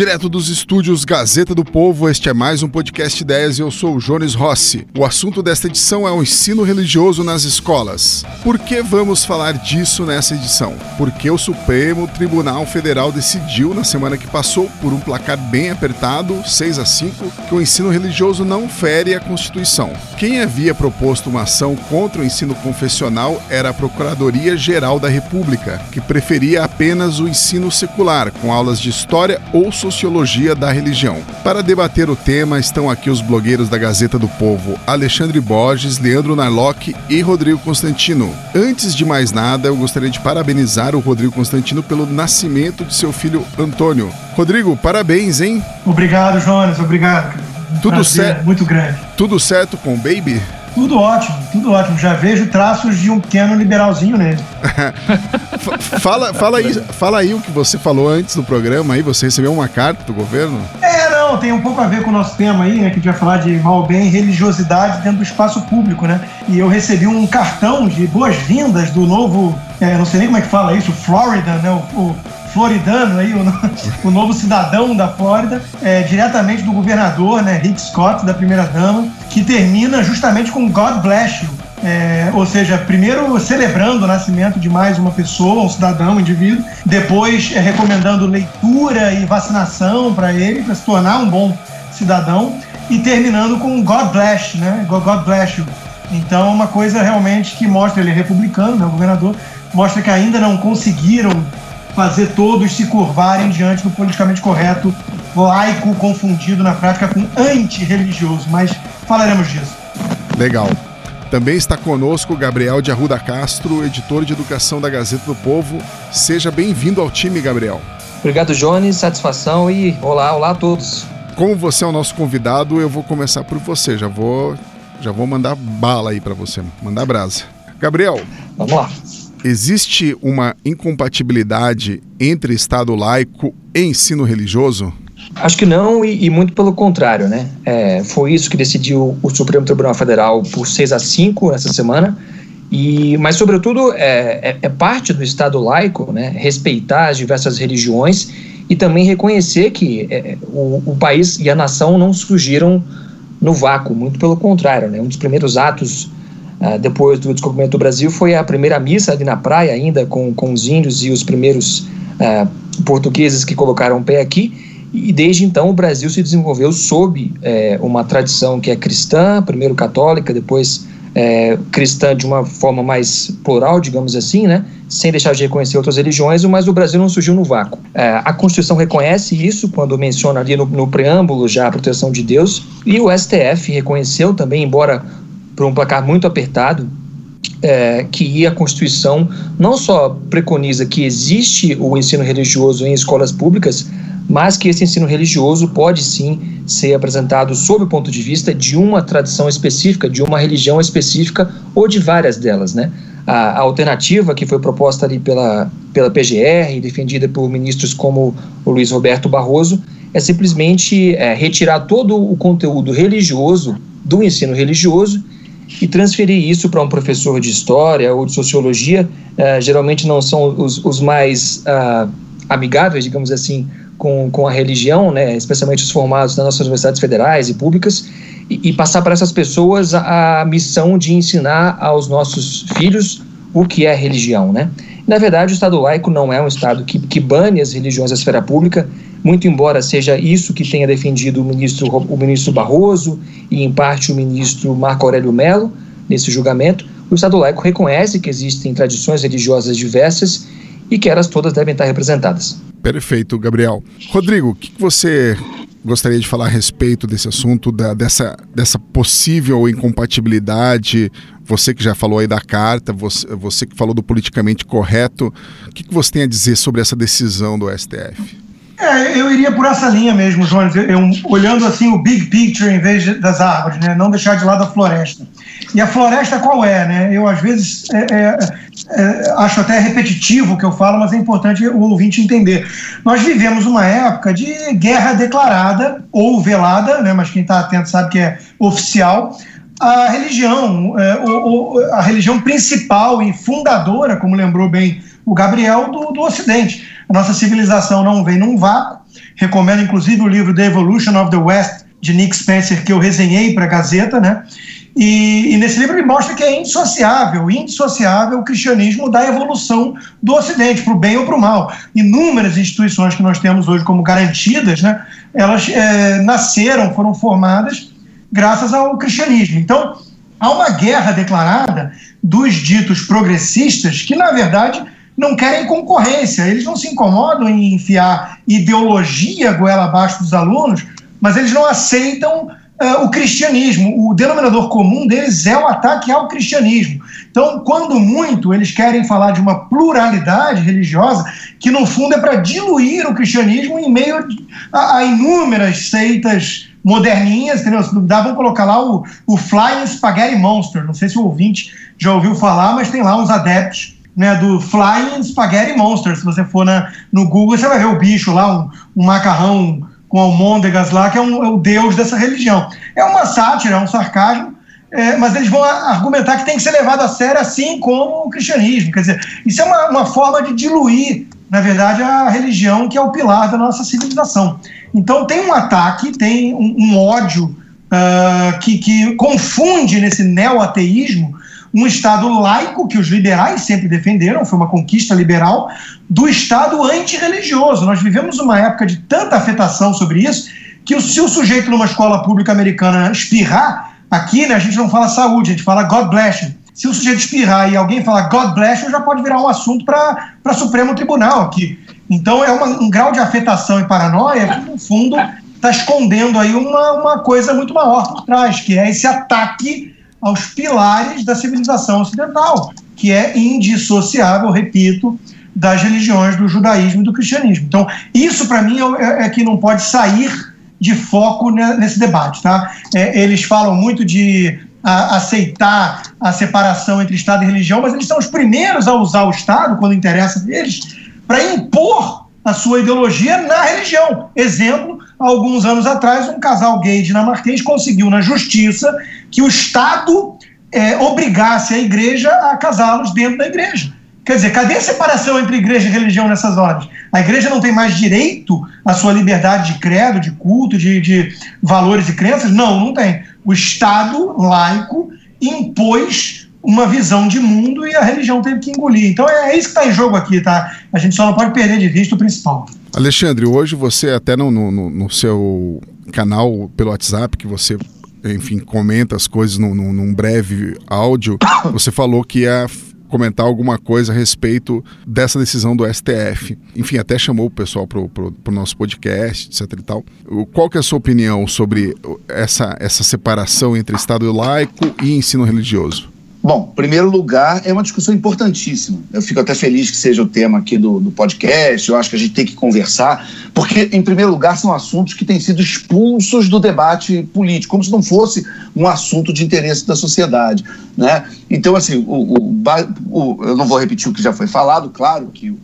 Direto dos estúdios Gazeta do Povo, este é mais um podcast Ideias e eu sou o Jones Rossi. O assunto desta edição é o ensino religioso nas escolas. Por que vamos falar disso nessa edição? Porque o Supremo Tribunal Federal decidiu na semana que passou, por um placar bem apertado, 6 a 5, que o ensino religioso não fere a Constituição. Quem havia proposto uma ação contra o ensino confessional era a Procuradoria Geral da República, que preferia apenas o ensino secular, com aulas de história ou sociologia da religião. Para debater o tema estão aqui os blogueiros da Gazeta do Povo, Alexandre Borges, Leandro Narlock e Rodrigo Constantino. Antes de mais nada, eu gostaria de parabenizar o Rodrigo Constantino pelo nascimento de seu filho Antônio. Rodrigo, parabéns, hein? Obrigado, Jonas, obrigado. Tudo certo. Muito grande. Tudo certo com o Baby? Tudo ótimo, tudo ótimo. Já vejo traços de um pequeno liberalzinho nele. fala, fala, aí, fala aí o que você falou antes do programa aí. Você recebeu uma carta do governo? É, não, tem um pouco a ver com o nosso tema aí, né? Que a gente vai falar de mal bem religiosidade dentro do espaço público, né? E eu recebi um cartão de boas-vindas do novo, é, não sei nem como é que fala isso, Florida, né? O, o floridano aí, o, o, novo cidadão da Flórida, é, diretamente do governador, né, Rick Scott, da primeira dama, que termina justamente com God bless you. É, ou seja, primeiro celebrando o nascimento de mais uma pessoa, um cidadão, um indivíduo, depois é, recomendando leitura e vacinação para ele, para se tornar um bom cidadão, e terminando com God bless, né? God bless you. Então, é uma coisa realmente que mostra, ele é republicano, né, o governador, mostra que ainda não conseguiram fazer todos se curvarem diante do politicamente correto, laico confundido na prática com antirreligioso, mas falaremos disso. Legal. Também está conosco Gabriel de Arruda Castro, editor de educação da Gazeta do Povo. Seja bem-vindo ao time, Gabriel. Obrigado, Jones. Satisfação e olá, olá a todos. Como você é o nosso convidado, eu vou começar por você. Já vou, já vou mandar bala aí para você, mandar brasa. Gabriel. Vamos lá existe uma incompatibilidade entre Estado laico e ensino religioso? Acho que não, e, e muito pelo contrário, né? É, foi isso que decidiu o Supremo Tribunal Federal por 6 a 5 essa semana. E, mas, sobretudo, é, é, é, parte do Estado laico né, respeitar as diversas religiões e também reconhecer que é, o, o, país e a nação não surgiram no vácuo, muito pelo contrário. Né, um dos primeiros atos Uh, depois do descobrimento do Brasil, foi a primeira missa ali na praia, ainda com, com os índios e os primeiros uh, portugueses que colocaram o pé aqui. E desde então o Brasil se desenvolveu sob é, uma tradição que é cristã, primeiro católica, depois é, cristã de uma forma mais plural, digamos assim, né? sem deixar de reconhecer outras religiões, mas o Brasil não surgiu no vácuo. É, a Constituição reconhece isso quando menciona ali no, no preâmbulo já a proteção de Deus, e o STF reconheceu também, embora por um placar muito apertado, é, que a Constituição não só preconiza que existe o ensino religioso em escolas públicas, mas que esse ensino religioso pode sim ser apresentado sob o ponto de vista de uma tradição específica, de uma religião específica ou de várias delas, né? A, a alternativa que foi proposta ali pela, pela PGR e defendida por ministros como o Luiz Roberto Barroso é simplesmente é, retirar todo o conteúdo religioso do ensino religioso e transferir isso para um professor de história ou de sociologia, uh, geralmente não são os, os mais uh, amigáveis, digamos assim, com, com a religião, né, especialmente os formados nas nossas universidades federais e públicas, e, e passar para essas pessoas a, a, missão de ensinar aos nossos filhos o que é religião, né? Na verdade, o Estado laico não é um Estado que, que bane as religiões da esfera pública, muito embora seja isso que tenha defendido o ministro, o ministro Barroso e, em parte, o ministro Marco Aurélio Mello nesse julgamento, o Estado laico reconhece que existem tradições religiosas diversas e que elas todas devem estar representadas. Perfeito, Gabriel. Rodrigo, o que você gostaria de falar a respeito desse assunto, da, dessa, dessa possível incompatibilidade? Você que já falou aí da carta, você, você que falou do politicamente correto, o que, você tem a dizer sobre essa decisão do STF? É, eu iria por essa linha mesmo, Jones, eu, eu, olhando assim o big picture em vez de, das árvores, né? não deixar de lado a floresta. E a floresta qual é? Né? Eu, às vezes, é, é, é, acho até repetitivo o que eu falo, mas é importante o ouvinte entender. Nós vivemos uma época de guerra declarada ou velada, né? mas quem está atento sabe que é oficial, a religião, é, a religião principal e fundadora, como lembrou bem o Gabriel, do, do Ocidente. A nossa civilização não vem num vácuo, Recomendo, inclusive, o livro The Evolution of the West, de Nick Spencer, que eu resenhei para a Gazeta, né? E, e, nesse livro ele mostra que é indissociável, indissociável o cristianismo da evolução do Ocidente, para o bem ou para o mal. Inúmeras instituições que nós temos hoje como garantidas, né, elas é, nasceram, foram formadas graças ao cristianismo. Então, há uma guerra declarada dos ditos progressistas que, na verdade, não querem concorrência. Eles não se incomodam em enfiar ideologia goela abaixo dos alunos, mas eles não aceitam uh, o cristianismo. O denominador comum deles é o ataque ao cristianismo. Então, quando muito, eles querem falar de uma pluralidade religiosa que, no fundo, é para diluir o cristianismo em meio a, a inúmeras seitas moderninhas, entendeu? Se dá, vamos colocar lá o, o Flying Spaghetti Monster. Não sei se o ouvinte já ouviu falar, mas tem lá uns adeptos né, do Flying Spaghetti Monster. Se você for na, no Google, você vai ver o bicho lá, um, um macarrão com almôndegas lá, que é, um, é, o deus dessa religião. É uma sátira, é um sarcasmo, é, mas eles vão argumentar que tem que ser levado a sério assim como o cristianismo. Quer dizer, isso é uma, uma forma de diluir, na verdade, a religião que é o pilar da nossa civilização. Então tem um ataque, tem um, um ódio uh, que, que confunde nesse neo-ateísmo um Estado laico, que os liberais sempre defenderam, foi uma conquista liberal, do Estado antirreligioso. Nós vivemos uma época de tanta afetação sobre isso, que se o sujeito numa escola pública americana espirrar, aqui né, a gente não fala saúde, a gente fala God bless you. Se o sujeito espirrar e alguém falar God bless you, já pode virar um assunto para Supremo Tribunal aqui. Então é uma, um grau de afetação e paranoia que, no fundo, está escondendo aí uma, uma coisa muito maior por trás, que é esse ataque aos pilares da civilização ocidental, que é indissociável, repito, das religiões do judaísmo e do cristianismo. Então, isso para mim é, é, que não pode sair de foco nesse debate. Tá? É, eles falam muito de a, aceitar a separação entre Estado e religião, mas eles são os primeiros a usar o Estado, quando interessa deles, para impor a sua ideologia na religião. Exemplo, alguns anos atrás, um casal gay dinamarquês conseguiu na justiça que o Estado é, obrigasse a igreja a casá-los dentro da igreja. Quer dizer, cadê a separação entre igreja e religião nessas horas? A igreja não tem mais direito à sua liberdade de credo, de culto, de, de valores e crenças? Não, não tem. O Estado laico impôs uma visão de mundo e a religião teve que engolir. Então é, é isso que está em jogo aqui, tá? A gente só não pode perder de vista o principal. Alexandre, hoje você até no, no, no seu canal pelo WhatsApp, que você, enfim, comenta as coisas num, num breve áudio, você falou que ia comentar alguma coisa a respeito dessa decisão do STF. Enfim, até chamou o pessoal para o nosso podcast, etc e tal. Qual que é a sua opinião sobre essa, essa separação entre Estado laico e ensino religioso? Bom, primeiro lugar, é uma discussão importantíssima. Eu fico até feliz que seja o tema aqui do, do, podcast. Eu acho que a gente tem que conversar, porque, em primeiro lugar, são assuntos que têm sido expulsos do debate político, como se não fosse um assunto de interesse da sociedade. Né? Então, assim, o, o, o eu não vou repetir o que já foi falado, claro que o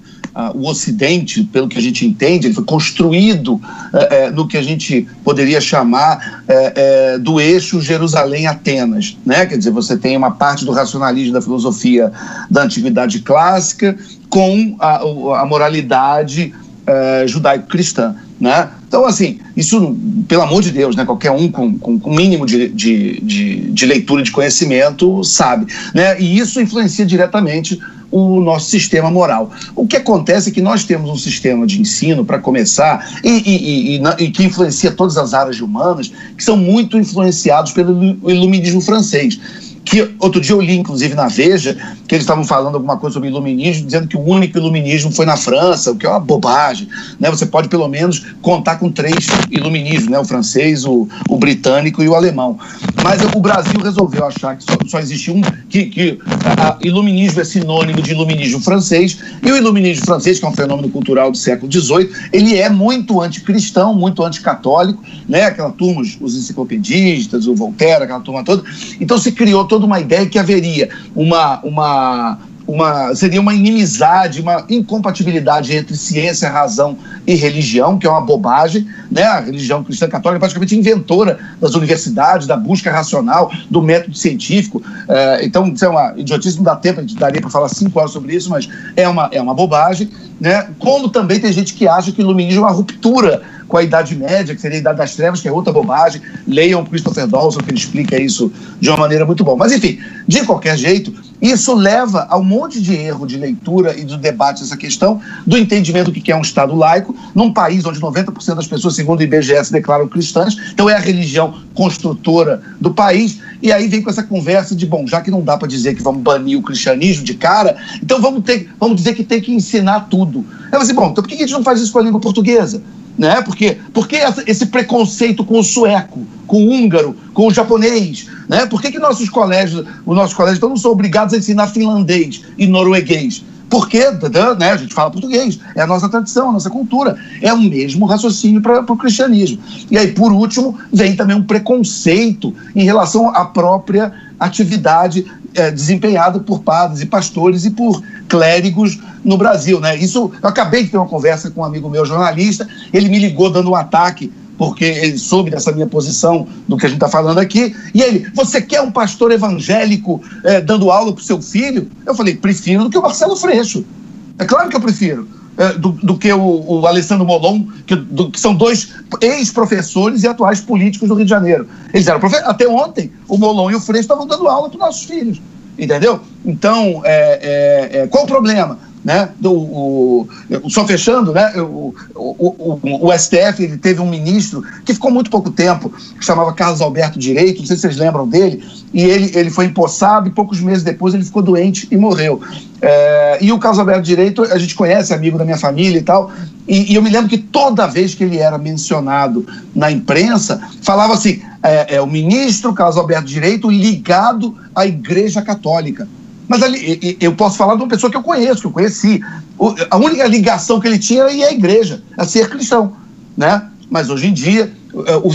Ocidente, pelo que a gente entende, ele foi construído é, é, no que a gente poderia chamar é, do eixo Jerusalém-Atenas. Né? Quer dizer, você tem uma parte do racionalismo da filosofia da antiguidade clássica com a, a moralidade judaico-cristã. Né? Então, assim, isso, pelo amor de Deus, né, qualquer um com, com, com mínimo de, de, de, de leitura e de conhecimento sabe. Né? E isso influencia diretamente o nosso sistema moral. O que acontece é que nós temos um sistema de ensino, para começar, e, e, e, e, que influencia todas as áreas humanas, que são muito influenciados pelo iluminismo francês que outro dia eu li, inclusive, na Veja, que eles estavam falando alguma coisa sobre iluminismo, dizendo que o único iluminismo foi na França, o que é uma bobagem. Né? Você pode, pelo menos, contar com três iluminismos, né? o francês, o, o britânico e o alemão. Mas o Brasil resolveu achar que só, só existe um, que, que a, iluminismo é sinônimo de iluminismo francês, e o iluminismo francês, que é um fenômeno cultural do século XVIII, ele é muito anticristão, muito anticatólico, né? aquela turma, os enciclopedistas, o Voltaire, aquela turma toda. Então se criou todo toda uma ideia que haveria uma, uma uma, seria uma inimizade, uma incompatibilidade entre ciência, razão e religião, que é uma bobagem. Né? A religião cristã católica é praticamente inventora das universidades, da busca racional, do método científico. É, então, isso é uma idiotice, não dá tempo, a gente daria para falar cinco horas sobre isso, mas é uma, é uma bobagem. Né? Como também tem gente que acha que o iluminismo é uma ruptura com a Idade Média, que seria a Idade das Trevas, que é outra bobagem. Leiam Christopher Dawson, que ele explica isso de uma maneira muito boa. Mas, enfim, de qualquer jeito, isso leva a um monte de erro de leitura e de debate essa questão do entendimento do que é um Estado laico, num país onde 90% das pessoas, segundo o IBGE, se declaram cristãs, então é a religião construtora do país, e aí vem com essa conversa de, bom, já que não dá para dizer que vamos banir o cristianismo de cara, então vamos, ter, vamos dizer que tem que ensinar tudo. Eu assim, bom, então por que a gente não faz isso com a língua portuguesa? Né? Porque, porque esse preconceito com o sueco, com o húngaro, com o japonês? Né? Por que, que nossos colégios, os nossos colégios então, não são obrigados a ensinar finlandês e norueguês? Porque né, a gente fala português, é a nossa tradição, a nossa cultura. É o mesmo raciocínio para o cristianismo. E aí, por último, vem também um preconceito em relação à própria atividade é, desempenhada por padres e pastores e por clérigos no Brasil. Né? Isso, eu acabei de ter uma conversa com um amigo meu jornalista, ele me ligou dando um ataque porque ele soube dessa minha posição do que a gente está falando aqui. E ele, você quer um pastor evangélico é, dando aula para o seu filho? Eu falei, prefiro do que o Marcelo Freixo. É claro que eu prefiro. É, do, do, que o, o Alessandro Molon, que, do, que são dois ex-professores e atuais políticos do Rio de Janeiro. Eles eram Até ontem, o Molon e o Freixo estavam dando aula para os nossos filhos. Entendeu? Então, é, qual o problema? Né? Do, o, só fechando, né? O, o, o, STF ele teve um ministro que ficou muito pouco tempo, que chamava Carlos Alberto Direito, não sei se vocês lembram dele, e ele, ele foi empossado e poucos meses depois ele ficou doente e morreu. É, e o Carlos Alberto Direito, a gente conhece, amigo da minha família e tal, e, e, eu me lembro que toda vez que ele era mencionado na imprensa, falava assim: é, é o ministro Carlos Alberto Direito ligado à Igreja Católica. Mas ali, eu posso falar de uma pessoa que eu conheço, que eu conheci. A única ligação que ele tinha era a igreja, a ser cristão. Né? Mas hoje em dia,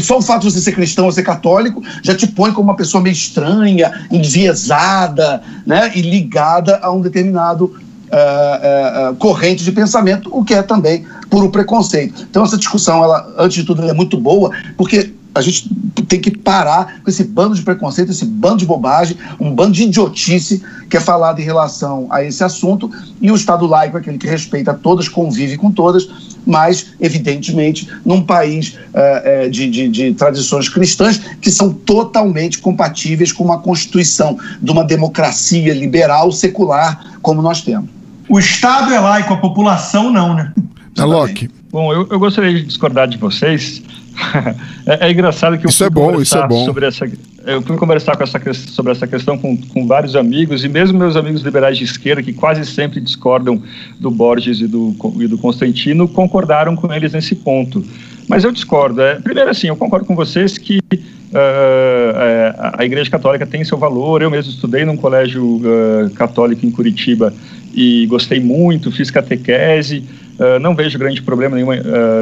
só o fato de você ser cristão ou ser católico já te põe como uma pessoa meio estranha, enviesada né? e ligada a um determinado uh, uh, corrente de pensamento, o que é também puro preconceito. Então, essa discussão, ela, antes de tudo, é muito boa, porque a gente tem que parar com esse bando de preconceito, esse bando de bobagem, um bando de idiotice que é falado em relação a esse assunto. E o Estado laico é aquele que respeita todas, convive com todas, mas, evidentemente, num país uh, de, de, de, tradições cristãs que são totalmente compatíveis com uma constituição de uma democracia liberal, secular, como nós temos. O Estado é laico, a população não, né? É Locke. Bom, eu, eu gostaria de discordar de vocês é, é, engraçado que eu isso é bom, isso é bom. sobre essa eu fui conversar com essa, sobre essa questão com, com vários amigos e mesmo meus amigos liberais de esquerda que quase sempre discordam do Borges e do, e do Constantino concordaram com eles nesse ponto. Mas eu discordo. É, primeiro, assim, eu concordo com vocês que uh, a Igreja Católica tem seu valor. Eu mesmo estudei num colégio uh, católico em Curitiba e gostei muito, fiz catequese. Uh, não vejo grande problema nenhum,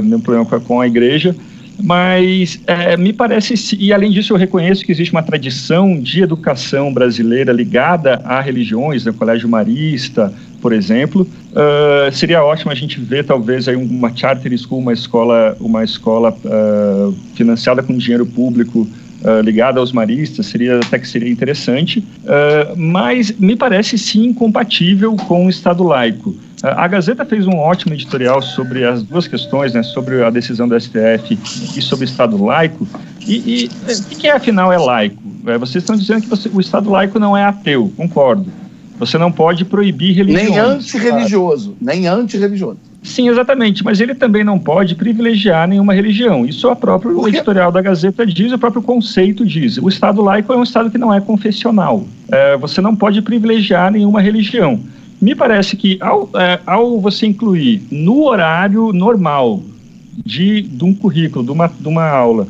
nenhum problema com a Igreja. Mas é, me parece, e além disso, eu reconheço que existe uma tradição de educação brasileira ligada a religiões, né, Colégio Marista, por exemplo. Uh, seria ótimo a gente ver, talvez, aí uma charter school, uma escola, uma escola uh, financiada com dinheiro público Uh, ligada aos maristas, seria até que seria interessante, uh, mas me parece sim incompatível com o Estado laico. A Gazeta fez um ótimo editorial sobre as duas questões, né, sobre a decisão do STF e sobre o Estado laico. E, o que é, afinal é laico? Vocês estão dizendo que você, o Estado laico não é ateu, concordo. Você não pode proibir religiões. Nem antirreligioso, nem antirreligioso. Sim, exatamente, mas ele também não pode privilegiar nenhuma religião. Isso é o próprio editorial da Gazeta diz, o próprio conceito diz. O Estado laico é um Estado que não é confessional. É, você não pode privilegiar nenhuma religião. Me parece que ao, é, ao você incluir no horário normal de, de um currículo, de uma, de uma aula,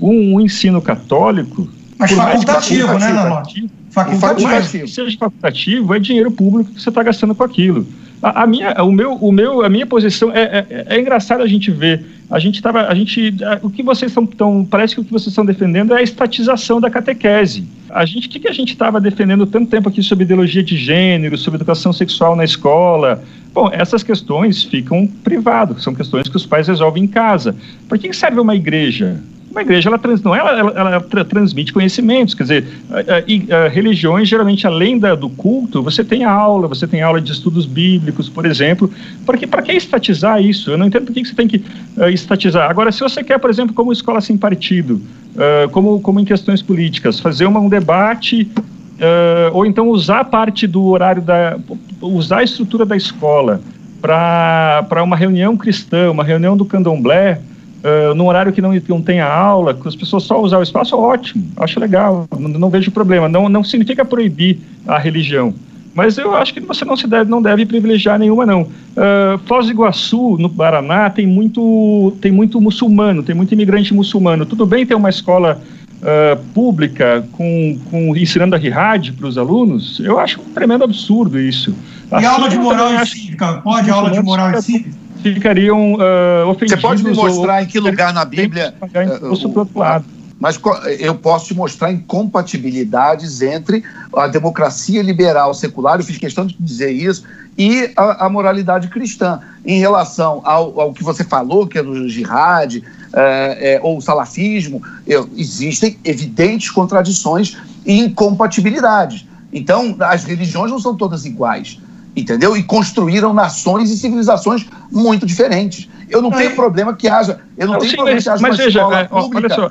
um, um ensino católico. Mas facultativo, né, Lalote? Facultativo. Facultativo. seja facultativo, é dinheiro público que você está gastando com aquilo. A, a, minha, o meu, o meu, a minha posição é, é, é engraçado a gente ver. A gente estava, a gente, o que vocês estão, parece que o que vocês estão defendendo é a estatização da catequese. A gente, o que, que a gente estava defendendo tanto tempo aqui sobre ideologia de gênero, sobre educação sexual na escola? Bom, essas questões ficam privadas, são questões que os pais resolvem em casa. Para que serve uma igreja? Uma igreja, ela, trans, não, ela, ela, ela tra, transmite conhecimentos, quer dizer, a, a, a, religiões, geralmente, além da, do culto, você tem aula, você tem aula de estudos bíblicos, por exemplo. Para que, que estatizar isso? Eu não entendo por que, você tem que uh, estatizar. Agora, se você quer, por exemplo, como escola sem partido, uh, como, como em questões políticas, fazer uma, um debate Uh, ou então usar parte do horário da. usar a estrutura da escola para uma reunião cristã, uma reunião do candomblé, uh, num horário que não, não tenha aula, que as pessoas só usar o espaço, ótimo, acho legal, não, não vejo problema. Não, não significa proibir a religião, mas eu acho que você não se deve, não deve privilegiar nenhuma não. Uh, Foz do Iguaçu, no Paraná, tem muito, tem muito muçulmano, tem muito imigrante muçulmano. Tudo bem ter uma escola uh, pública com, com ensinando a Rihad para os alunos? Eu acho um tremendo absurdo isso. E assim, aula de moral e cívica? Pode aula de moral e cívica? Ficariam uh, ofendidos. Você pode me mostrar ou, em que lugar na Bíblia. Uh, outro lado. Mas eu posso te mostrar incompatibilidades entre a democracia liberal secular, eu fiz questão de dizer isso, e a, a moralidade cristã. Em relação ao, ao, que você falou, que é do jihad, é, é, ou salafismo, eu, existem evidentes contradições e incompatibilidades. Então, as religiões não são todas iguais entendeu? E construíram nações e civilizações muito diferentes. Eu não, tenho problema que haja, eu não, não tenho sim, problema que haja mas uma veja, escola é, pública, só,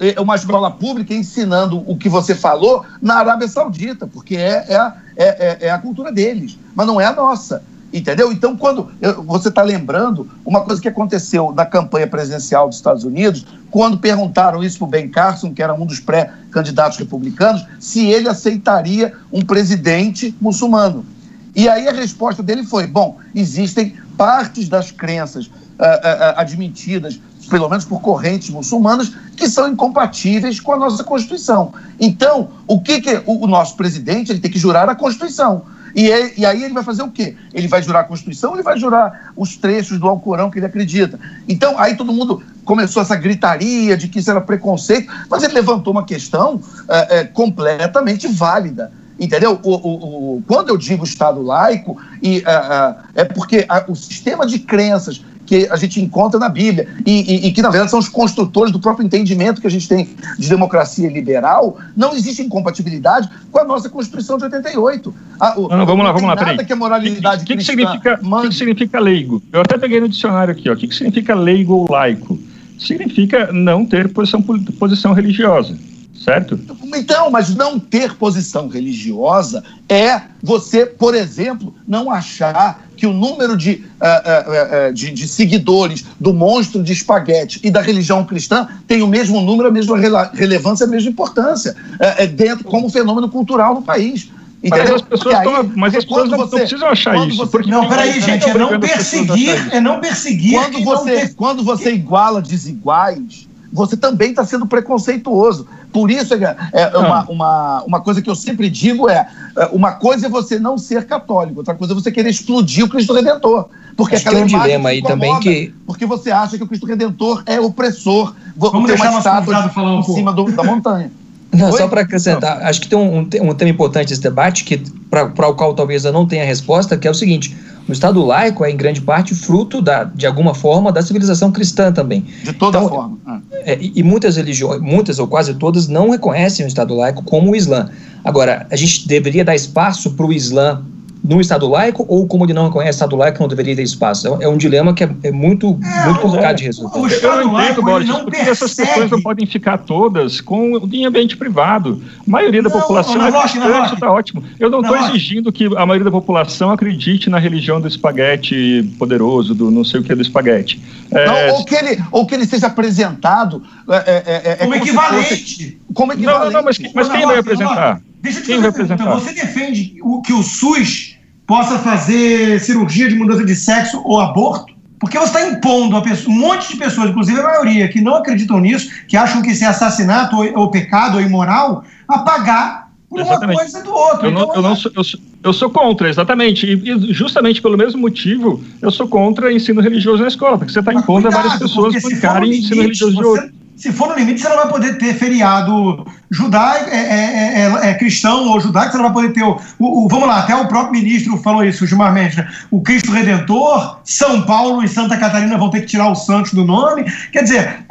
é, é, uma escola pública ensinando o que você falou na Arábia Saudita, porque é, é, é, é a cultura deles, mas não é a nossa. Entendeu? Então, quando eu, você está lembrando uma coisa que aconteceu na campanha presidencial dos Estados Unidos, quando perguntaram isso para o Ben Carson, que era um dos pré-candidatos republicanos, se ele aceitaria um presidente muçulmano. E aí a resposta dele foi: bom, existem partes das crenças uh, uh, admitidas, pelo menos por correntes muçulmanas, que são incompatíveis com a nossa Constituição. Então, o que, que o, nosso presidente ele tem que jurar a Constituição. E, é, e, aí ele vai fazer o quê? Ele vai jurar a Constituição ele vai jurar os trechos do Alcorão que ele acredita? Então, aí todo mundo começou essa gritaria de que isso era preconceito, mas ele levantou uma questão é, completamente válida. Entendeu? O, o, o, quando eu digo Estado laico, e, uh, uh, é porque uh, o sistema de crenças que a gente encontra na Bíblia e, e, e, que, na verdade, são os construtores do próprio entendimento que a gente tem de democracia liberal, não existe incompatibilidade com a nossa Constituição de 88. A, o, não, não, vamos lá, vamos lá, peraí. que a moralidade que, que, que, significa, que significa leigo? Eu até peguei no dicionário aqui, o que, que significa leigo ou laico? Significa não ter posição, posição religiosa certo? Então, mas não ter posição religiosa é você, por exemplo, não achar que o número de, uh, uh, uh, de, de, seguidores do monstro de espaguete e da religião cristã tem o mesmo número, a mesma relevância, a mesma importância é, é dentro como fenômeno cultural no país. Mas as pessoas, aí, tão, mas as pessoas você, não precisam achar isso. Você, não, peraí, gente, é não perseguir, é não perseguir. Quando você, quando você iguala desiguais, você também está sendo preconceituoso. Por isso, é, é uma, ah. uma, uma coisa que eu sempre digo é, é, uma coisa é você não ser católico, outra coisa é você querer explodir o Cristo Redentor. Porque Acho que tem um dilema aí também que... Porque você acha que o Cristo Redentor é opressor. Vamos deixar uma estátua falar um em cima do, da montanha. Não, só para acrescentar, acho que tem um, um, tema importante esse debate, que para o qual talvez eu não tenha resposta, que é o seguinte: o Estado laico é, em grande parte, fruto, da, de alguma forma, da civilização cristã também. De toda então, forma. Ah. É, e, muitas religiões, muitas ou quase todas, não reconhecem o Estado laico como o Islã. Agora, a gente deveria dar espaço para o Islã no Estado laico ou como ele não reconhece o Estado laico não deveria ter espaço? É, é um dilema que é, é muito, é, muito complicado é, de resolver. O Estado eu não entendo, Boris, porque percebe. essas questões não podem ficar todas com em ambiente privado. A maioria da não, população não, é cristã, está ótimo. Eu não estou exigindo que a maioria da população acredite na religião do espaguete poderoso, do não sei o que do espaguete. É, não, ou, que ele, ou que ele seja apresentado é, como, como, equivalente. Fosse, como equivalente. Não, não, mas, mas quem vai apresentar? Deixa eu te fazer pergunta. Você defende o, que o SUS possa fazer cirurgia de mudança de sexo ou aborto? Porque você está impondo a pessoa, um monte de pessoas, inclusive a maioria, que não acreditam nisso, que acham que isso é assassinato ou, ou pecado ou imoral, a pagar por exatamente. uma coisa do outro. Eu, então, não, eu, não sou, eu, sou, eu sou contra, exatamente. E, e, justamente pelo mesmo motivo, eu sou contra ensino religioso na escola, porque você está impondo cuidado, a várias pessoas bancarem ensino religioso de outro se for no limite, você não vai poder ter feriado judaico, é, é, é, é, cristão ou judaico, você não vai poder ter o, o, Vamos lá, até o próprio ministro falou isso, o Gilmar Mendes, né? o Cristo Redentor, São Paulo e Santa Catarina vão ter que tirar o Santos do nome. Quer dizer,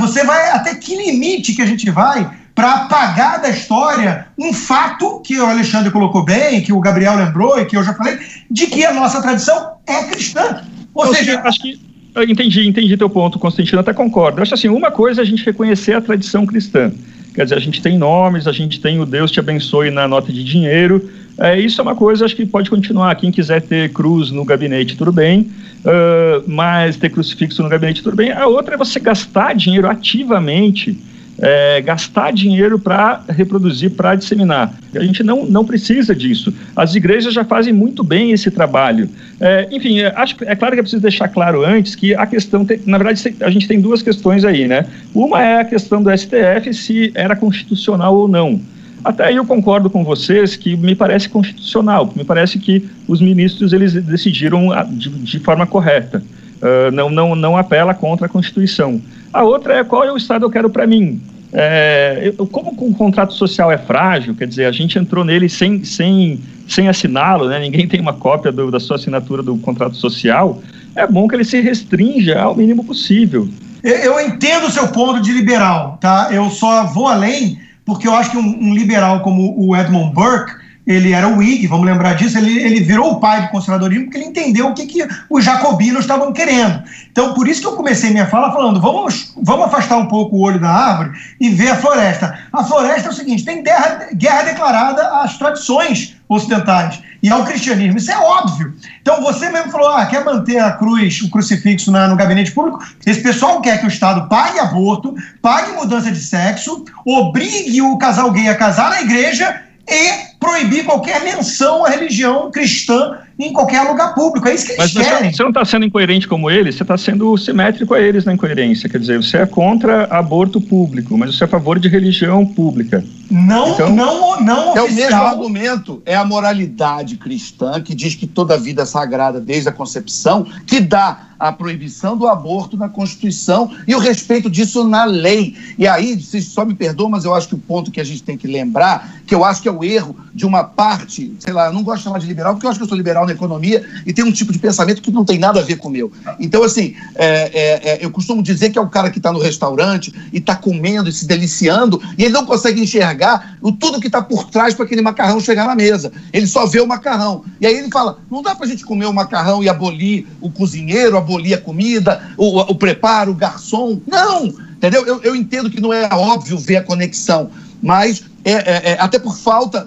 você vai até que limite que a gente vai para apagar da história um fato que o Alexandre colocou bem, que o Gabriel lembrou e que eu já falei, de que a nossa tradição é cristã. Ou, seja, seja, acho que eu entendi, entendi teu ponto, Constantino, até concordo. Eu acho assim, uma coisa é a gente reconhecer a tradição cristã. Quer dizer, a gente tem nomes, a gente tem o Deus te abençoe na nota de dinheiro. É, isso é uma coisa, acho que pode continuar. Quem quiser ter cruz no gabinete, tudo bem. Uh, mas ter crucifixo no gabinete, tudo bem. A outra é você gastar dinheiro ativamente é, gastar dinheiro para reproduzir, para disseminar. A gente não, não precisa disso. As igrejas já fazem muito bem esse trabalho. É, enfim, é, acho é claro que é preciso deixar claro antes que a questão, tem, na verdade, a gente tem duas questões aí, né? Uma é a questão do STF, se era constitucional ou não. Até aí eu concordo com vocês que me parece constitucional, me parece que os ministros eles decidiram de, de forma correta. Uh, não, não, não apela contra a Constituição. A outra é qual é o Estado que eu quero para mim. É, eu, como o contrato social é frágil, quer dizer, a gente entrou nele sem, sem, sem assiná-lo, né? ninguém tem uma cópia do, da sua assinatura do contrato social, é bom que ele se restrinja ao mínimo possível. Eu, eu entendo o seu ponto de liberal, tá? Eu só vou além, porque eu acho que um, um liberal como o Edmund Burke ele era o Whig, vamos lembrar disso, ele, ele virou o pai do conservadorismo porque ele entendeu o que, que os jacobinos estavam querendo. Então, por isso que eu comecei minha fala falando, vamos, vamos afastar um pouco o olho da árvore e ver a floresta. A floresta é o seguinte, tem guerra, guerra declarada às tradições ocidentais e ao cristianismo, isso é óbvio. Então, você mesmo falou, ah, quer manter a cruz, o crucifixo na, no gabinete público? Esse pessoal quer que o Estado pague aborto, pague mudança de sexo, obrigue o casal gay a casar na igreja e proibir qualquer menção à religião cristã em qualquer lugar público. É isso que eles mas querem. Você não está sendo incoerente como eles, você está sendo simétrico a eles na incoerência. Quer dizer, você é contra aborto público, mas você é a favor de religião pública. Não, então, não, não É o mesmo argumento, é a moralidade cristã que diz que toda vida é sagrada desde a concepção, que dá a proibição do aborto na Constituição e o respeito disso na lei. E aí, vocês só me perdoam, mas eu acho que o ponto que a gente tem que lembrar, que eu acho que é o erro de uma parte, sei lá, eu não gosto de chamar de liberal, porque eu acho que eu sou liberal na economia e tem um tipo de pensamento que não tem nada a ver com o meu. Então, assim, é, é, é, eu costumo dizer que é o cara que está no restaurante e está comendo e se deliciando e ele não consegue enxergar o, tudo que está por trás para aquele macarrão chegar na mesa. Ele só vê o macarrão. E aí ele fala: não dá para a gente comer o macarrão e abolir o cozinheiro, abolir a comida, o, o preparo, o garçom. Não! Entendeu? Eu, eu entendo que não é óbvio ver a conexão, mas é, é, é, até por falta,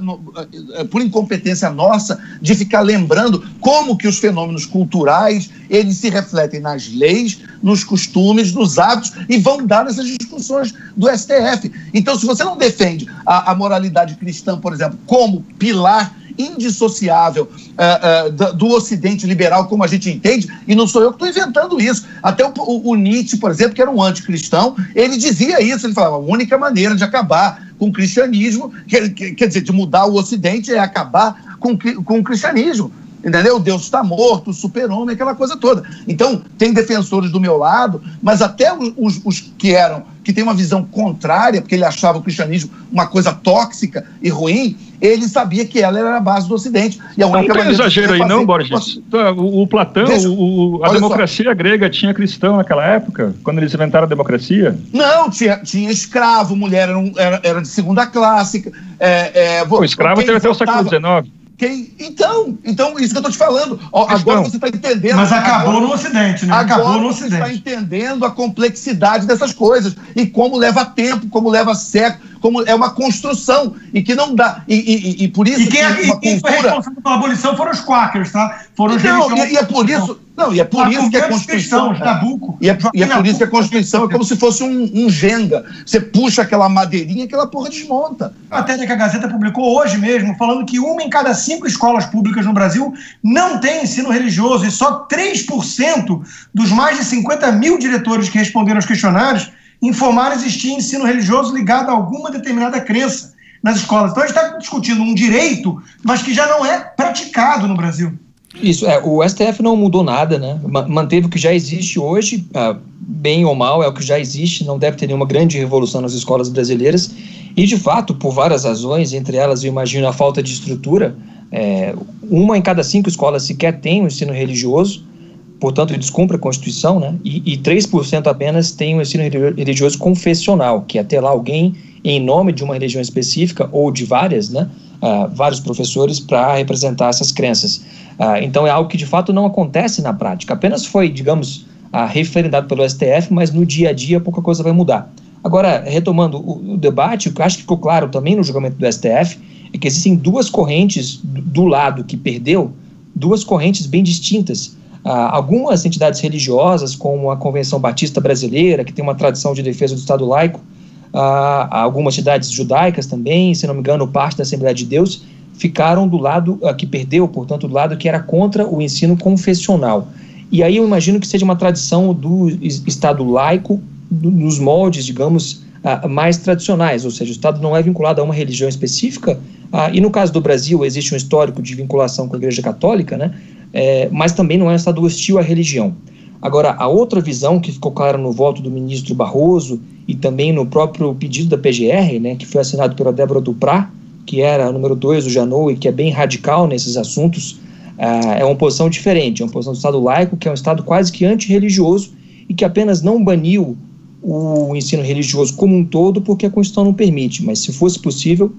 é, por incompetência nossa, de ficar lembrando como que os fenômenos culturais eles se refletem nas leis, nos costumes, nos hábitos e vão dar nessas discussões do STF. Então, se você não defende a, a moralidade cristã, por exemplo, como pilar indissociável uh, uh, do, do, Ocidente liberal, como a gente entende, e não sou eu que estou inventando isso. Até o, o, o, Nietzsche, por exemplo, que era um anticristão, ele dizia isso, ele falava, a única maneira de acabar com o cristianismo, quer, quer dizer, de mudar o Ocidente é acabar com, com o cristianismo entendeu? Deus está morto, super-homem, aquela coisa toda. Então, tem defensores do meu lado, mas até os, os, que eram, que têm uma visão contrária, porque ele achava o cristianismo uma coisa tóxica e ruim, ele sabia que ela era a base do Ocidente. E a única não tem exagero aí, não, Borges? Então, o, o Platão, Deixa, o, a democracia só. grega tinha cristão naquela época, quando eles inventaram a democracia? Não, tinha, tinha escravo, mulher era, era, era de segunda classe. É, é, o escravo teve até o século XIX. Quem, então, então, isso que eu estou te falando. Ó, agora você está entendendo. Mas acabou agora, no Ocidente, né? Acabou no Ocidente. Você está entendendo a complexidade dessas coisas e como leva tempo, como leva séculos como é uma construção e que não dá. E, e, e por isso. E quem, é que, quem cultura... foi responsável pela abolição foram os quakers, tá? Foram os não, e, e, é por isso. Não, e é por isso que a Constituição. Nabucco, e é, e é por isso que a Constituição é como se fosse um, um Jenga. Você puxa aquela madeirinha, aquela porra desmonta. A matéria que a Gazeta publicou hoje mesmo, falando que uma em cada cinco escolas públicas no Brasil não tem ensino religioso e só 3% dos mais de 50 mil diretores que responderam aos questionários informaram existir ensino religioso ligado a alguma determinada crença. nas escolas. Então a gente está discutindo um direito, mas que já não é praticado no Brasil. Isso, é, o STF não mudou nada, né? Manteve o que já existe hoje, ah, bem ou mal, é o que já existe, não deve ter nenhuma grande revolução nas escolas brasileiras. E, de fato, por várias razões, entre elas, eu imagino a falta de estrutura, é, uma em cada cinco escolas sequer tem o um ensino religioso, portanto, descumpre a Constituição, né? E, e 3% apenas tem o um ensino religioso confessional, que é ter lá alguém em nome de uma religião específica ou de várias, né? Uh, vários professores para representar essas crenças. Uh, então é algo que de fato não acontece na prática. Apenas foi, digamos, uh, referendado pelo STF, mas no dia a dia pouca coisa vai mudar. Agora, retomando o, o debate, o que acho que ficou claro também no julgamento do STF é que existem duas correntes do lado que perdeu, duas correntes bem distintas. Uh, algumas entidades religiosas, como a Convenção Batista Brasileira, que tem uma tradição de defesa do Estado laico, uh, algumas entidades judaicas também, se não me engano, parte da Assembleia de Deus, ficaram do lado uh, que perdeu, portanto, do lado que era contra o ensino confessional. E aí eu imagino que seja uma tradição do Estado laico, do, nos moldes, digamos, uh, mais tradicionais, ou seja, o Estado não é vinculado a uma religião específica, uh, e no caso do Brasil existe um histórico de vinculação com a Igreja Católica, né, é, mas também não é um Estado hostil à religião. Agora, a outra visão que ficou clara no voto do ministro Barroso e também no próprio pedido da PGR, né, que foi assinado pela Débora Duprá, que era número 2 do Janot e que é bem radical nesses assuntos, uh, é uma posição diferente, é uma posição do Estado laico, que é um Estado quase que antirreligioso e que apenas não baniu o ensino religioso como um todo porque a Constituição não permite, mas se fosse possível,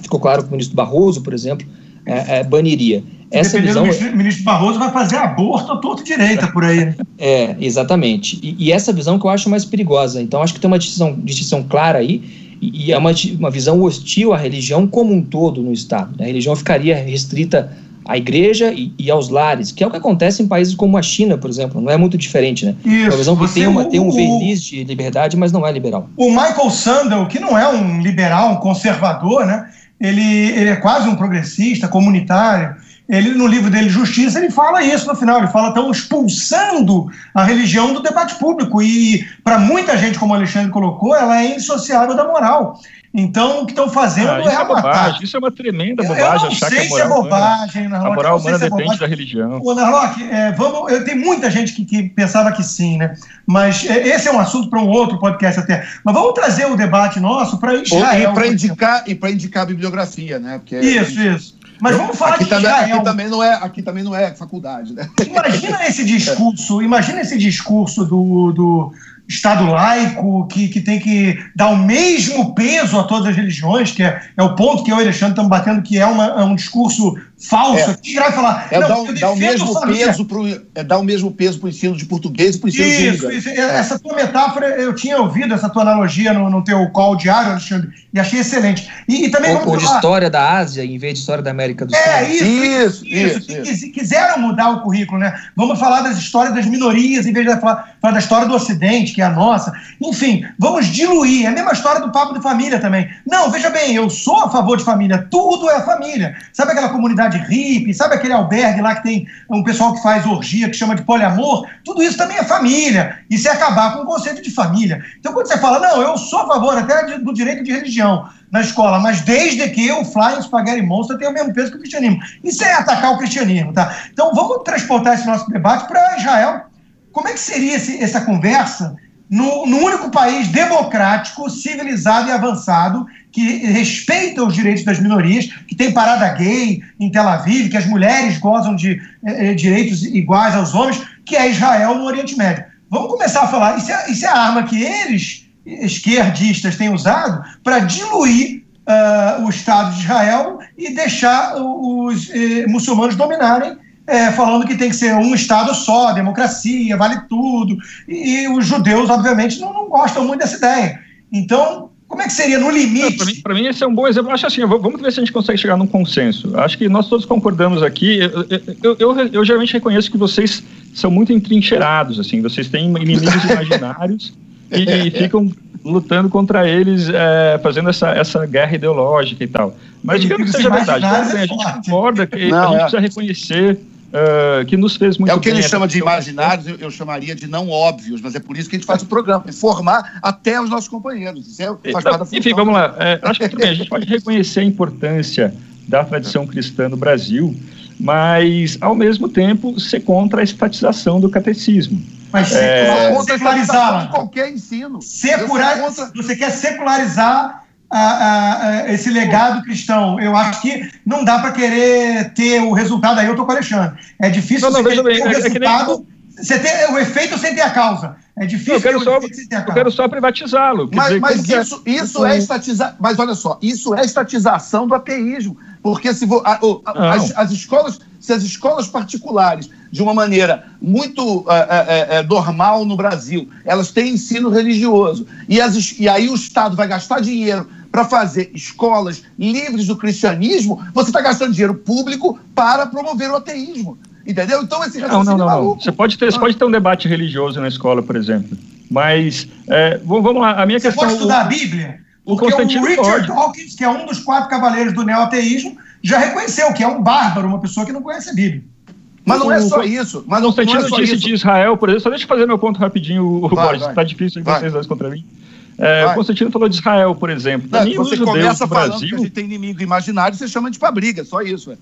ficou claro que o ministro Barroso, por exemplo, é, é, baniria. Essa visão... o ministro Barroso vai fazer aborto a torto direita por aí. Né? É, exatamente. E, e, essa visão que eu acho mais perigosa. Então, acho que tem uma distinção, distinção clara aí e é uma, uma visão hostil à religião como um todo no Estado. A religião ficaria restrita à igreja e, e, aos lares, que é o que acontece em países como a China, por exemplo. Não é muito diferente, né? Isso, uma visão que tem, uma, tem um verniz de liberdade, mas não é liberal. O Michael Sandel, que não é um liberal, um conservador, né? Ele, ele é quase um progressista, comunitário. Ele, no livro dele, Justiça, ele fala isso no final. Ele fala, estão expulsando a religião do debate público. E, para muita gente, como o Alexandre colocou, ela é indissociável da moral. Então, o que estão fazendo ah, isso é, é bobagem. Isso é uma tremenda bobagem achar que a moral, se é bobagem, humana, a moral humana é depende da religião. Ô, Narlock, é, vamos, eu, tem muita gente que, que, pensava que sim, né? Mas é, esse é um assunto para um outro podcast até. Mas vamos trazer o debate nosso para Israel. E para indicar, e indicar a bibliografia, né? Porque isso, isso. Mas vamos falar aqui de também, Israel. Aqui também, não é, aqui também não é faculdade, né? Imagina esse discurso, imagina esse discurso do, do Estado laico, que, que tem que dar o mesmo peso a todas as religiões, que é, é o ponto que eu e o Alexandre estamos batendo, que é, uma, é um discurso falso. É, que vai falar, é, não, dá, dá o mesmo peso pro, é dar o mesmo peso para o ensino de português e para o ensino isso, de língua. Isso, é. essa tua metáfora, eu tinha ouvido essa tua analogia no, no teu call diário, Alexandre, e achei excelente. E, e também ou, ou de história da Ásia em vez de história da América do Sul. É, isso, isso, isso, isso, isso. Quiseram mudar o currículo, né? Vamos falar das histórias das minorias em vez de falar, falar da história do Ocidente, a nossa. Enfim, vamos diluir. É a mesma história do papo de família também. Não, veja bem, eu sou a favor de família, tudo é família. Sabe aquela comunidade hippie, sabe aquele albergue lá que tem um pessoal que faz orgia, que chama de poliamor? Tudo isso também é família. Isso é acabar com o conceito de família. Então, quando você fala, não, eu sou a favor até do direito de religião na escola, mas desde que o Flying Spaghetti Monster tenha o mesmo peso que o cristianismo. Isso é atacar o cristianismo, tá? Então, vamos transportar esse nosso debate para Israel. Como é que seria esse, essa conversa no, no, único país democrático, civilizado e avançado que respeita os direitos das minorias, que tem parada gay em Tel Aviv, que as mulheres gozam de eh, direitos iguais aos homens, que é Israel no Oriente Médio. Vamos começar a falar. Isso é, isso é a arma que eles, esquerdistas, têm usado para diluir uh, o Estado de Israel e deixar os eh, muçulmanos dominarem é, falando que tem que ser um Estado só, democracia, vale tudo. E, e os judeus, obviamente, não, não, gostam muito dessa ideia. Então, como é que seria no limite? Para mim, mim, esse é um bom exemplo. Acho assim, vamos ver se a gente consegue chegar num consenso. Acho que nós todos concordamos aqui. Eu, eu, eu, eu geralmente reconheço que vocês são muito entrincheirados, assim, vocês têm inimigos imaginários e, e ficam lutando contra eles, é, fazendo essa, essa guerra ideológica e tal. Mas digamos que seja verdade. Então, assim, a gente concorda que não, a gente é. precisa reconhecer uh, que nos fez muito bem. É o que bem ele chama de imaginários, eu, eu, chamaria de não óbvios, mas é por isso que a gente faz o programa, informar até os nossos companheiros. Isso é, faz parte da Enfim, vamos lá. É, acho que bem, a gente pode reconhecer a importância da tradição cristã no Brasil, mas, ao mesmo tempo, ser contra a estatização do catecismo. Mas é, secularizar qualquer ensino. Secular, Você quer secularizar a, a, a, esse legado cristão. Eu acho que não dá para querer ter o resultado aí, eu estou com o Alexandre. É difícil não, não, você ter bem, o é, resultado. Nem... Você tem o efeito sem ter a causa. É difícil. eu quero só, eu quero só privatizá-lo. Mas, dizer, mas isso, isso é estatizar. Mas olha só, isso é estatização do ateísmo. Porque se vo, a, a, as, as, escolas, se as escolas particulares, de uma maneira muito é, é, normal no Brasil, elas têm ensino religioso, e, as, e aí o Estado vai gastar dinheiro para fazer escolas livres do cristianismo, você está gastando dinheiro público para promover o ateísmo. Entendeu? Então esse não, não, não, não. Você pode ter, você pode ter um debate religioso na escola, por exemplo. Mas é, vamos lá, a minha você questão. Você pode estudar a Bíblia? O Constantino o Richard Ford. Dawkins, que é um dos quatro cavaleiros do neoateísmo, já reconheceu que é um bárbaro, uma pessoa que não conhece a Bíblia. Mas não é só isso. Mas Constantino não é só disse isso. de Israel, por exemplo, só deixa eu fazer meu ponto rapidinho, o Borges, está difícil aí vocês dois contra mim. É, Constantino falou de Israel, por exemplo. Não, mim, você começa falando Brasil... que a gente tem inimigo imaginário, você chama de pra briga, só isso. É,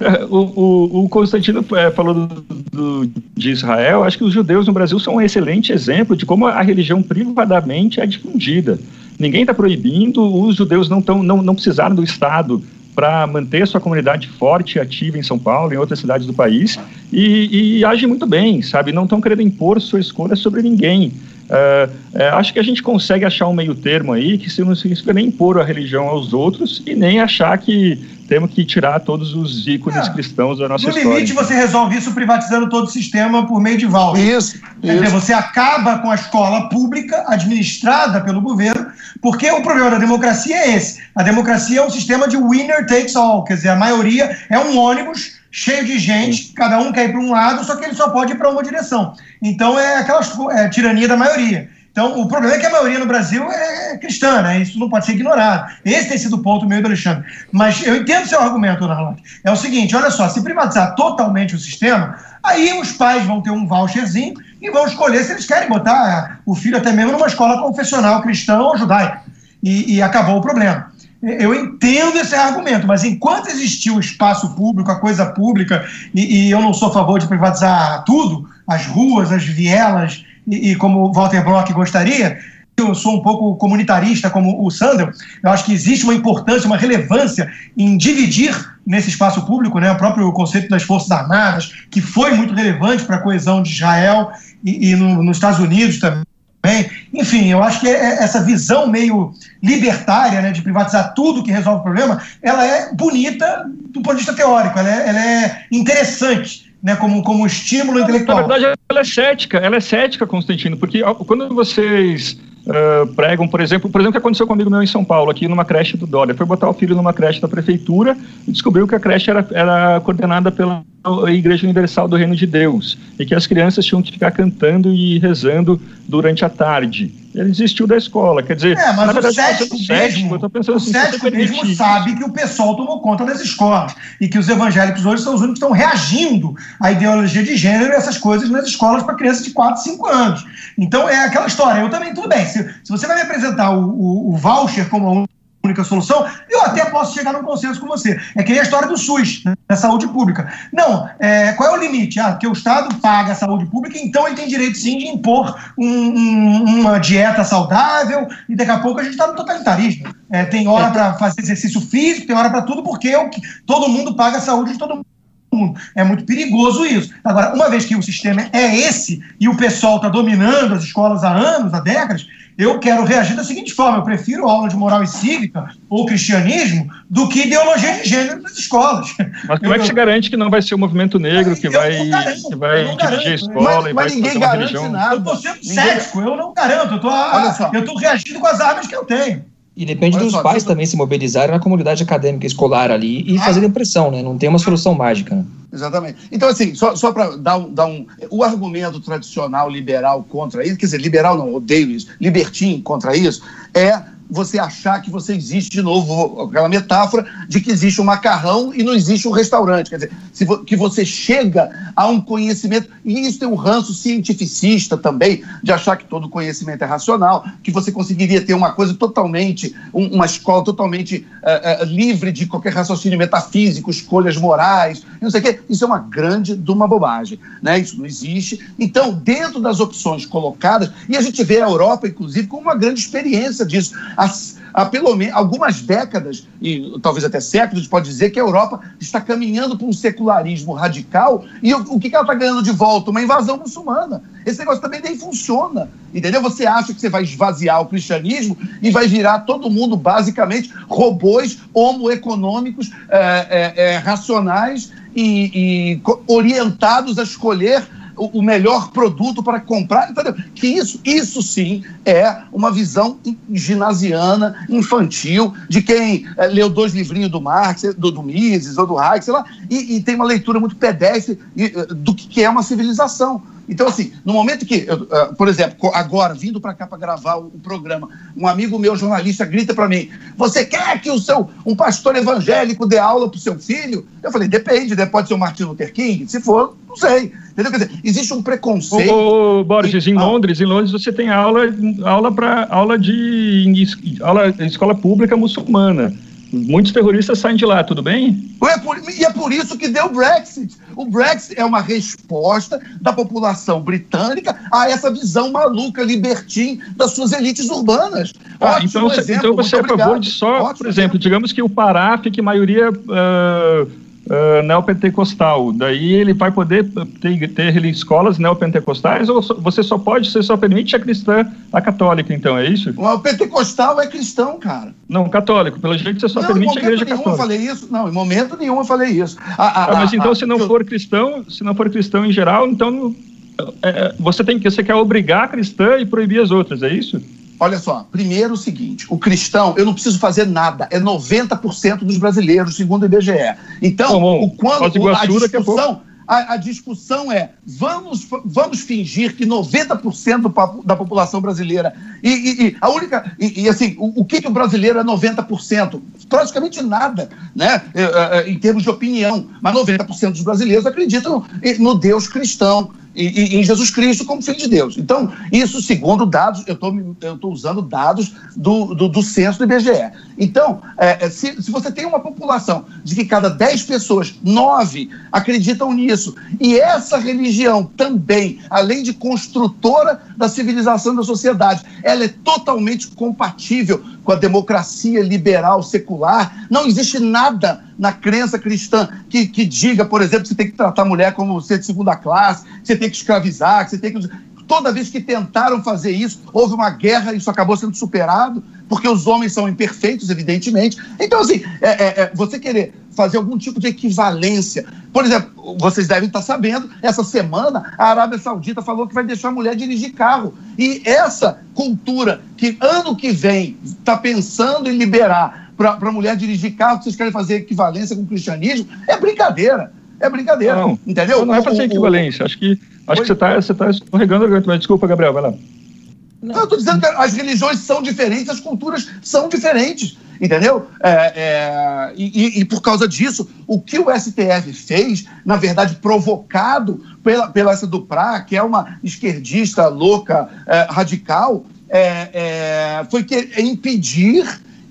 o, o, o, Constantino é, falou do, do, de Israel. Acho que os judeus no Brasil são um excelente exemplo de como a religião privadamente é difundida. Ninguém está proibindo, os judeus não, tão, não, não precisaram do Estado para manter sua comunidade forte e ativa em São Paulo, em outras cidades do país, e, e age muito bem, sabe? Não estão querendo impor sua escolha sobre ninguém. Uh, uh, acho que a gente consegue achar um meio termo aí que se não significa nem impor a religião aos outros e nem achar que temos que tirar todos os ícones é. cristãos da nossa no história. No limite, você resolve isso privatizando todo o sistema por meio de voucher. Isso. Quer isso. dizer, você acaba com a escola pública administrada pelo governo, porque o problema da democracia é esse. A democracia é um sistema de winner takes all, quer dizer, a maioria é um ônibus cheio de gente, cada um quer ir para um lado, só que ele só pode ir para uma direção. Então é aquela é, tirania da maioria. Então, o problema é que a maioria no Brasil é cristã, né? Isso não pode ser ignorado. Esse tem sido o ponto meio do Alexandre. Mas eu entendo seu argumento, Narlock. É o seguinte: olha só, se privatizar totalmente o sistema, aí os pais vão ter um voucherzinho e vão escolher se eles querem botar o filho até mesmo numa escola confessional cristã ou judaica. E, e acabou o problema. Eu entendo esse argumento, mas enquanto existir o espaço público, a coisa pública, e, e eu não sou a favor de privatizar tudo, as ruas, as vielas, e, e como Walter Block gostaria, eu sou um pouco comunitarista como o Sandel, eu acho que existe uma importância, uma relevância em dividir nesse espaço público, né, o próprio conceito das Forças Armadas, que foi muito relevante para a coesão de Israel e, e no, nos Estados Unidos também. Enfim, eu acho que é, é essa visão meio libertária, né, de privatizar tudo que resolve o problema, ela é bonita do ponto de vista teórico, ela é, ela é interessante né, como, como estímulo intelectual. Na verdade, ela é cética, ela é cética, Constantino, porque quando vocês uh, pregam, por exemplo, por exemplo, o que aconteceu comigo meu em São Paulo, aqui numa creche do Dória, foi botar o filho numa creche da prefeitura e descobriu que a creche era, era coordenada pela Igreja Universal do Reino de Deus e que as crianças tinham que ficar cantando e rezando durante a tarde. Ele desistiu da escola, quer dizer, é, mas verdade, o cético, mesmo, assim, cético mesmo sabe que o pessoal tomou conta das escolas e que os evangélicos hoje são os únicos que estão reagindo à ideologia de gênero e essas coisas nas escolas para crianças de 4, 5 anos. Então é aquela história, eu também, tudo bem, se, se você vai me apresentar o, o, o voucher como única solução, eu até posso chegar num consenso com você. É que nem a história do SUS, né, da saúde pública. Não, é, qual é o limite? Ah, que o Estado paga a saúde pública, então ele tem direito sim de impor um, um, uma dieta saudável, e daqui a pouco a gente está no totalitarismo. É, tem hora para fazer exercício físico, tem hora para tudo, porque é todo mundo paga a saúde de todo mundo. É muito perigoso isso. Agora, uma vez que o sistema é esse e o pessoal está dominando as escolas há anos, há décadas, eu quero reagir da seguinte forma: eu prefiro aula de moral e cívica ou cristianismo do que ideologia de gênero nas escolas. Mas como eu, é que se garante que não vai ser o movimento negro que vai, garanto, que vai dirigir garanto, a escola mas, e mas vai ninguém garante religião? Nada. Eu estou sendo ninguém... cético, eu não garanto. Eu estou reagindo com as armas que eu tenho. E depende Olha dos só, pais também se mobilizarem na comunidade acadêmica escolar ali e ah. fazerem pressão, né? Não tem uma solução mágica. Né? Exatamente. Então, assim, só, só para dar, um, dar um. O argumento tradicional liberal contra isso, quer dizer, liberal não, odeio isso, libertim contra isso, é você achar que você existe de novo, aquela metáfora de que existe um macarrão e não existe um restaurante. Quer dizer, vo, que você chega a um conhecimento, e isso tem um ranço cientificista também, de achar que todo conhecimento é racional, que você conseguiria ter uma coisa totalmente, um, uma escola totalmente uh, uh, livre de qualquer raciocínio metafísico, escolhas morais, não sei o quê. Isso é uma grande de uma bobagem. Né? Isso não existe. Então, dentro das opções colocadas, e a gente vê a Europa, inclusive, como uma grande experiência disso. As, há pelo menos algumas décadas, e talvez até séculos, a gente pode dizer que a Europa está caminhando para um secularismo radical, e o, o que, que ela está ganhando de volta? Uma invasão muçulmana. Esse negócio também nem funciona, entendeu? Você acha que você vai esvaziar o cristianismo e vai virar todo mundo, basicamente, robôs homoeconômicos, é, é, é, racionais e, e orientados a escolher o, melhor produto para comprar, entendeu? Que isso, isso sim é uma visão ginasiana, infantil, de quem é, leu dois livrinhos do Marx, do, do Mises ou do Hayek, sei lá, e, e tem uma leitura muito pedestre do que é uma civilização. Então, assim, no momento que, eu, uh, por exemplo, agora, vindo para cá para gravar o, o, programa, um amigo meu, jornalista, grita para mim: Você quer que o seu, um pastor evangélico dê aula para o seu filho? Eu falei: Depende, né? pode ser o Martin Luther King? Se for, não sei. Entendeu? Quer dizer, existe um preconceito. Ô, ô Borges, e, em ah, Londres, em Londres você tem aula, aula para aula de aula, escola pública muçulmana. Muitos terroristas saem de lá, tudo bem? É por, e é por isso que deu o Brexit. O Brexit é uma resposta da população britânica a essa visão maluca, libertim das suas elites urbanas. Ah, então, exemplo, então você é a favor de só, Ótimo por exemplo, exemplo, digamos que o Pará fique maioria. Uh, uh, neopentecostal. Daí ele vai poder ter, ter escolas neopentecostais ou você só pode, você só permite a cristã, a católica, então, é isso? O pentecostal é cristão, cara. Não, católico. Pelo jeito você só não, permite a igreja católica. Eu falei isso. Não, em momento nenhum eu falei isso. A, a, ah, mas então, a, se não for cristão, se não for cristão em geral, então é, é, você tem que você quer obrigar a cristã e proibir as outras, é isso? Olha só, primeiro o seguinte: o cristão, eu não preciso fazer nada, é 90% dos brasileiros, segundo o IBGE. Então, bom, bom, o, quando o, a discussão. A, a, discussão é: vamos, vamos fingir que 90% do, da população brasileira. E, e, e a única. E, e assim, o, o, que, que o brasileiro é 90%? Praticamente nada, né? Em termos de opinião. Mas 90% dos brasileiros acreditam no Deus cristão e, e, em Jesus Cristo como Filho de Deus. Então, isso segundo dados, eu estou usando dados do, do, do, censo do IBGE. Então, é, é, se, se você tem uma população de que cada 10 pessoas, 9 acreditam nisso, e essa religião também, além de construtora da civilização da sociedade, ela é totalmente compatível com a democracia liberal secular, não existe nada na crença cristã que, que diga, por exemplo, que você tem que tratar a mulher como ser de segunda classe, que você tem que escravizar, que você tem que. Toda vez que tentaram fazer isso, houve uma guerra, isso acabou sendo superado, porque os homens são imperfeitos, evidentemente. Então, assim, é, é, é, você querer fazer algum tipo de equivalência. Por exemplo, vocês devem estar sabendo, essa semana a Arábia Saudita falou que vai deixar a mulher dirigir carro. E essa cultura que ano que vem está pensando em liberar para a mulher dirigir carro, vocês querem fazer equivalência com o cristianismo, é brincadeira. É brincadeira. Não, entendeu? Não é para ser equivalência. Acho que, acho que você está você tá escorregando o argumento. Mas desculpa, Gabriel, vai lá. Não, eu estou dizendo que as religiões são diferentes, as culturas são diferentes, entendeu? É, é, e, e, por causa disso, o que o STF fez, na verdade, provocado pela, pela essa do Pra, que é uma esquerdista louca, é, radical, é, é, foi que, impedir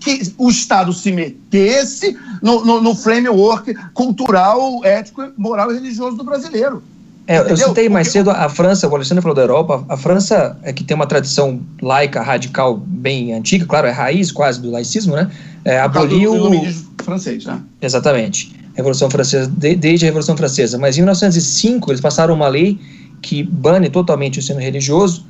que o Estado se metesse no, no, no framework cultural, ético, moral e religioso do brasileiro. É, eu citei mais cedo a França, o Alexandre falou da Europa. A França é que tem uma tradição laica radical bem antiga, claro, é raiz quase do laicismo, né? É, aboliu. o francês, né? Exatamente. Revolução Francesa, de, desde a Revolução Francesa. Mas em 1905 eles passaram uma lei que bane totalmente o ensino religioso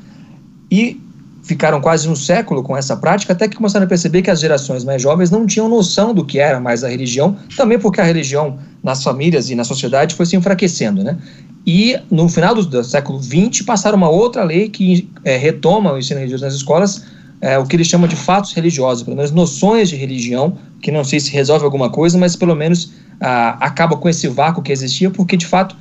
e ficaram quase um século com essa prática, até que começaram a perceber que as gerações mais jovens não tinham noção do que era mais a religião, também porque a religião nas famílias e na sociedade foi se enfraquecendo, né? E no final do, do século XX passaram uma outra lei que é, retoma o ensino religioso nas escolas, é, o que eles chamam de fatos religiosos, pelo menos noções de religião, que não sei se resolve alguma coisa, mas pelo menos ah, acaba com esse vácuo que existia, porque de fato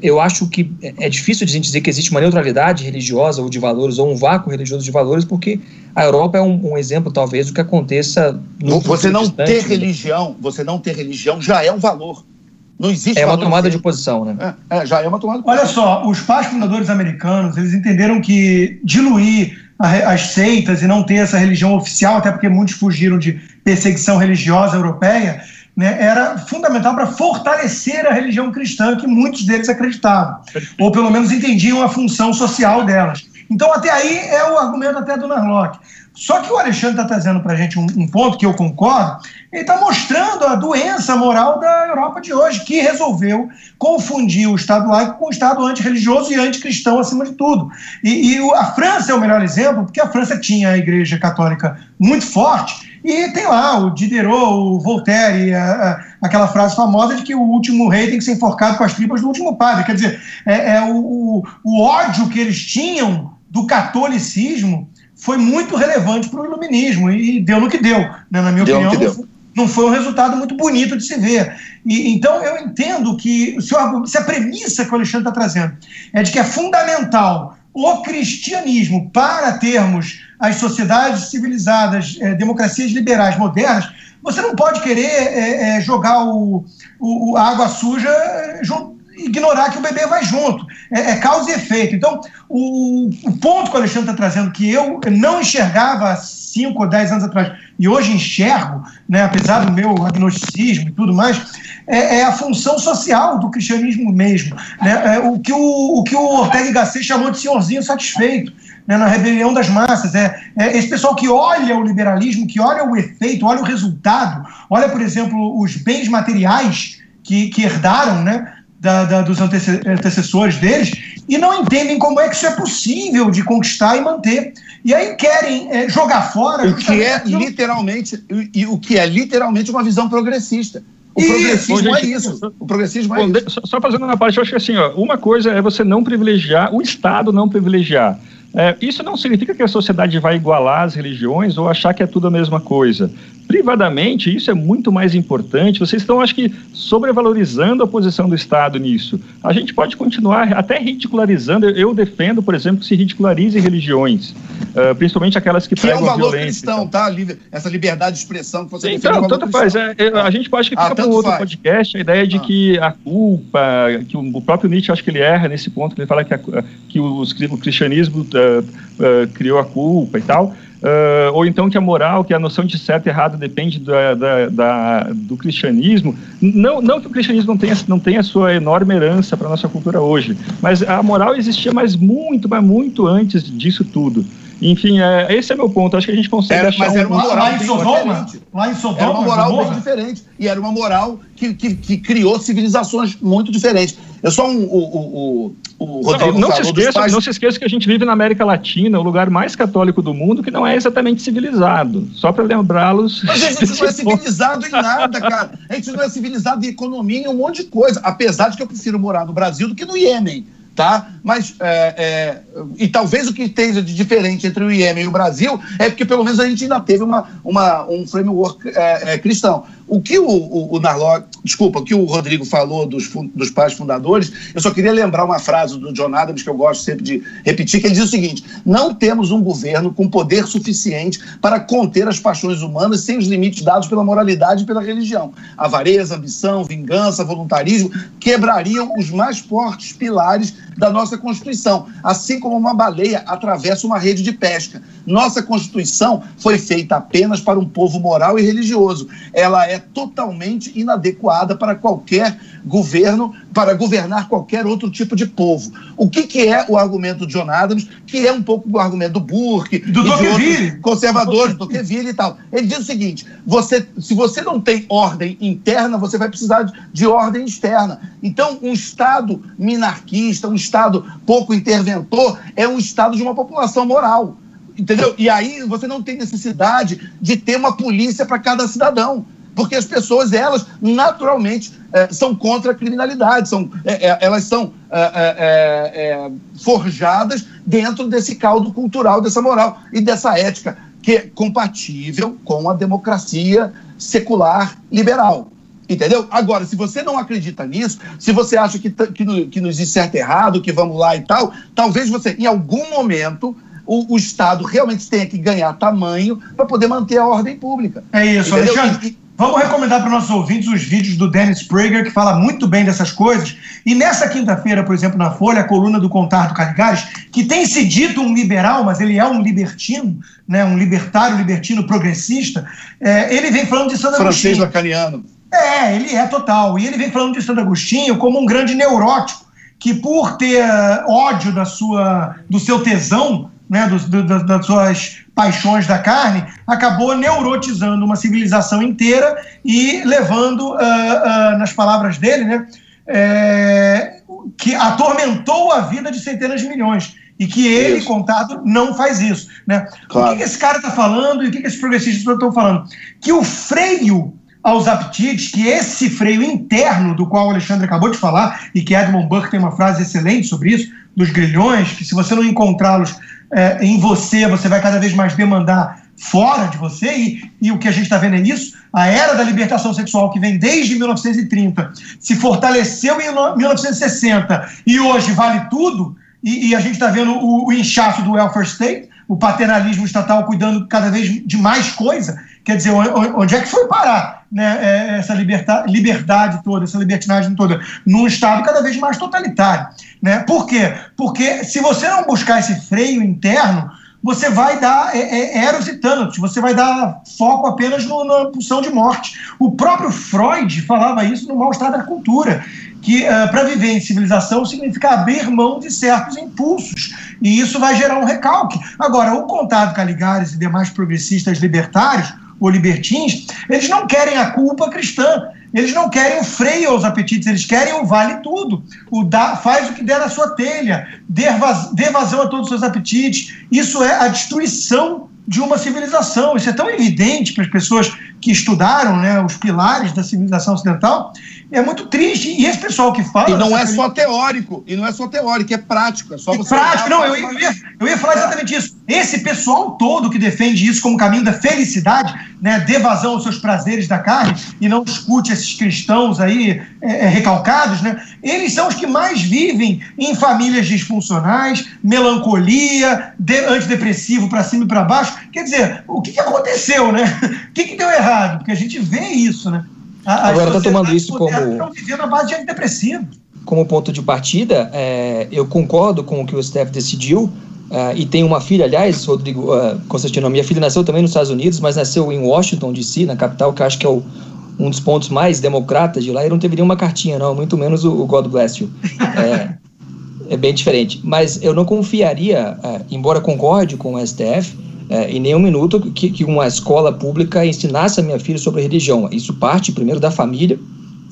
eu acho que é difícil de a gente dizer que existe uma neutralidade religiosa ou de valores, ou um vácuo religioso de valores, porque a Europa é um, um exemplo, talvez, do que aconteça no Você não distante, ter religião, você não ter religião já é um valor. Não existe É uma tomada de posição, né? É, é, já é uma tomada de posição. Olha só, os pais fundadores americanos, eles entenderam que diluir as seitas e não ter essa religião oficial, até porque muitos fugiram de perseguição religiosa europeia, né, era fundamental para fortalecer a religião cristã que muitos deles acreditavam, ou pelo menos entendiam a função social delas. Então, até aí é o argumento até do Narlock. Só que o Alexandre está trazendo para a gente um, um, ponto que eu concordo, ele está mostrando a doença moral da Europa de hoje, que resolveu confundir o Estado laico com o Estado antirreligioso e anticristão acima de tudo. E, e a França é o melhor exemplo, porque a França tinha a Igreja Católica muito forte, e tem lá o Diderot, o Voltaire, a, a, aquela frase famosa de que o último rei tem que ser enforcado com as tripas do último padre. Quer dizer, é, é o, o, o ódio que eles tinham do catolicismo foi muito relevante para o iluminismo e deu no que deu, né, na minha deu opinião. Não, não foi um resultado muito bonito de se ver. E, então, eu entendo que se, se a premissa que o Alexandre está trazendo é de que é fundamental o cristianismo para termos as sociedades civilizadas, é, democracias liberais modernas, você não pode querer é, é, jogar o, o, a água suja junto, ignorar que o bebê vai junto. É, é causa e efeito. Então, o, o, ponto que o Alexandre está trazendo, que eu não enxergava há 5 ou 10 anos atrás, e hoje enxergo, né, apesar do meu agnosticismo e tudo mais, é, é a função social do cristianismo mesmo. Né? É, o, que o, o que o Ortega y Gasset chamou de senhorzinho satisfeito né, na rebelião das massas. É, é, esse pessoal que olha o liberalismo, que olha o efeito, olha o resultado, olha, por exemplo, os bens materiais que, que herdaram né, da, da, dos antecessores deles e não entendem como é que isso é possível de conquistar e manter. E aí querem é, jogar fora. O que é literalmente e o que é literalmente uma visão progressista. O isso, progressismo é isso. O progressismo é isso. Só fazendo uma parte, eu acho que assim, ó, uma coisa é você não privilegiar, o Estado não privilegiar. É, isso não significa que a sociedade vai igualar as religiões ou achar que é tudo a mesma coisa. Privadamente, isso é muito mais importante. Vocês estão, acho que, sobrevalorizando a posição do Estado nisso. A gente pode continuar até ridicularizando. Eu defendo, por exemplo, que se ridicularize religiões, uh, principalmente aquelas que, que pregam é um valor violência. cristão, tá? Essa liberdade de expressão que você Sim, Então, tanto faz. É, é, a gente pode que ah, fica para um outro faz. podcast a ideia de ah. que a culpa, que o, o, próprio Nietzsche, acho que ele erra nesse ponto, que ele fala que, a, que os, o cristianismo uh, uh, criou a culpa e tal. Uh, ou então que a moral, que a noção de certo e errado depende da, da, da, do cristianismo. Não, não que o cristianismo não tenha, não tenha sua enorme herança para a nossa cultura hoje, mas a moral existia mais muito, mas muito antes disso tudo. Enfim, é, esse é meu ponto. Acho que a gente consegue era, achar mas era uma moral lá, em Sodoma, lá em Sodoma, era uma moral bem diferente. E era uma moral que, que, que, criou civilizações muito diferentes. Eu só um, o, o, o Rodrigo não, não se esqueça, pais... não se esqueça que a gente vive na América Latina, o lugar mais católico do mundo, que não é exatamente civilizado. Só para lembrá-los. Mas a gente não é civilizado em nada, cara. A gente não é civilizado em economia, em um monte de coisa. Apesar de que eu prefiro morar no Brasil do que no Iêmen tá? Mas, é, é, e talvez o que esteja de diferente entre o Iêmen e o Brasil é porque pelo menos a gente ainda teve uma, uma, um framework é, é cristão. O que o, o, o Narlock, desculpa, o que o Rodrigo falou dos, dos pais fundadores, eu só queria lembrar uma frase do John Adams que eu gosto sempre de repetir, que ele diz o seguinte: não temos um governo com poder suficiente para conter as paixões humanas sem os limites dados pela moralidade e pela religião. Avareza, ambição, vingança, voluntarismo quebrariam os mais fortes pilares da nossa Constituição, assim como uma baleia atravessa uma rede de pesca. Nossa Constituição foi feita apenas para um povo moral e religioso. Ela é totalmente inadequada para qualquer governo, para governar qualquer outro tipo de povo. O que, que é o argumento de John Adams, que é um pouco o argumento do Burke, do Tocqueville, conservadores, do Tocqueville e tal. Ele diz o seguinte: você, se você não tem ordem interna, você vai precisar de, de ordem externa. Então, um Estado minarquista, um Estado pouco interventor, é um Estado de uma população moral. Entendeu? E aí você não tem necessidade de ter uma polícia para cada cidadão porque as pessoas, elas, naturalmente, é, são contra a criminalidade, são, é, elas são forjadas dentro desse caldo cultural, dessa moral e dessa ética, que é compatível com a democracia secular liberal. Entendeu? Agora, se você não acredita nisso, se você acha que, que, que nos diz certo e errado, que vamos lá e tal, talvez você, em algum momento, o, o Estado realmente tenha que ganhar tamanho para poder manter a ordem pública. É isso, Entendeu? Alexandre. Vamos recomendar para os nossos ouvintes os vídeos do Dennis Prager, que fala muito bem dessas coisas. E nessa quinta-feira, por exemplo, na Folha, a coluna do Contardo Caligares, que tem se dito um liberal, mas ele é um libertino, né, um libertário, libertino progressista, é, ele vem falando de Santo Francês lacaniano. É, ele é total. E ele vem falando de Santo Agostinho como um grande neurótico, que por ter ódio da sua, do seu tesão, né, do, das suas paixões da carne, acabou neurotizando uma civilização inteira e levando, uh, uh, nas palavras dele, né, é, que atormentou a vida de centenas de milhões. E que ele, isso. contado, não faz isso. Né? Claro. O que, que esse cara está falando e o que, que esses progressistas estão falando? Que o freio aos apetites, que esse freio interno, do qual o Alexandre acabou de falar, e que Edmund Burke tem uma frase excelente sobre isso, dos grilhões, que se você não encontrá-los é, em você, você vai cada vez mais demandar fora de você, e, e o que a gente está vendo é isso. A era da libertação sexual, que vem desde 1930, se fortaleceu em 1960 e hoje vale tudo, e, e a gente está vendo o, o inchaço do welfare state, o paternalismo estatal cuidando cada vez de mais coisa. Quer dizer, onde é que foi parar né, é, essa liberdade toda, essa libertinagem toda? Num Estado cada vez mais totalitário. Né? Por quê? Porque se você não buscar esse freio interno, você vai dar é, é, eros e thanatos, você vai dar foco apenas no, na pulsão de morte. O próprio Freud falava isso no Mal-Estar da Cultura, que uh, para viver em civilização significa abrir mão de certos impulsos, e isso vai gerar um recalque. Agora, o Contado Caligares e demais progressistas libertários, libertins, eles não querem a culpa cristã, eles não querem o freio aos apetites, eles querem o vale tudo. O dá, faz o que der na sua telha, dê, vaz, dê vazão a todos os seus apetites. Isso é a destruição de uma civilização. Isso é tão evidente para as pessoas que estudaram né, os pilares da civilização ocidental, é muito triste. E esse pessoal que fala. E não é só teórico, e não é só teórico, é prático. É só você. Prático, não, eu, eu, ia, eu ia falar exatamente isso. Esse pessoal todo que defende isso como caminho da felicidade, né, dê vazão aos seus prazeres da carne, e não escute esses cristãos aí é, é, recalcados, né, eles são os que mais vivem em famílias disfuncionais, melancolia, de, antidepressivo para cima e para baixo. Quer dizer, o que, que aconteceu, né? O que, que deu errado? porque a gente vê isso, né? A, Agora está tomando isso como. Estão vivendo a base de antidepressivo. Como ponto de partida, é, eu concordo com o que o Steph decidiu. Uh, e tem uma filha, aliás, Rodrigo uh, Constantino, minha filha nasceu também nos Estados Unidos, mas nasceu em Washington, D.C., na capital, que acho que é o, um dos pontos mais democratas de lá. E não teve nenhuma cartinha, não, muito menos o, o God Bless You. É, é, bem diferente. Mas eu não confiaria, uh, embora concorde com o STF, é, em nenhum minuto que, que, uma escola pública ensinasse a minha filha sobre religião. Isso parte primeiro da família,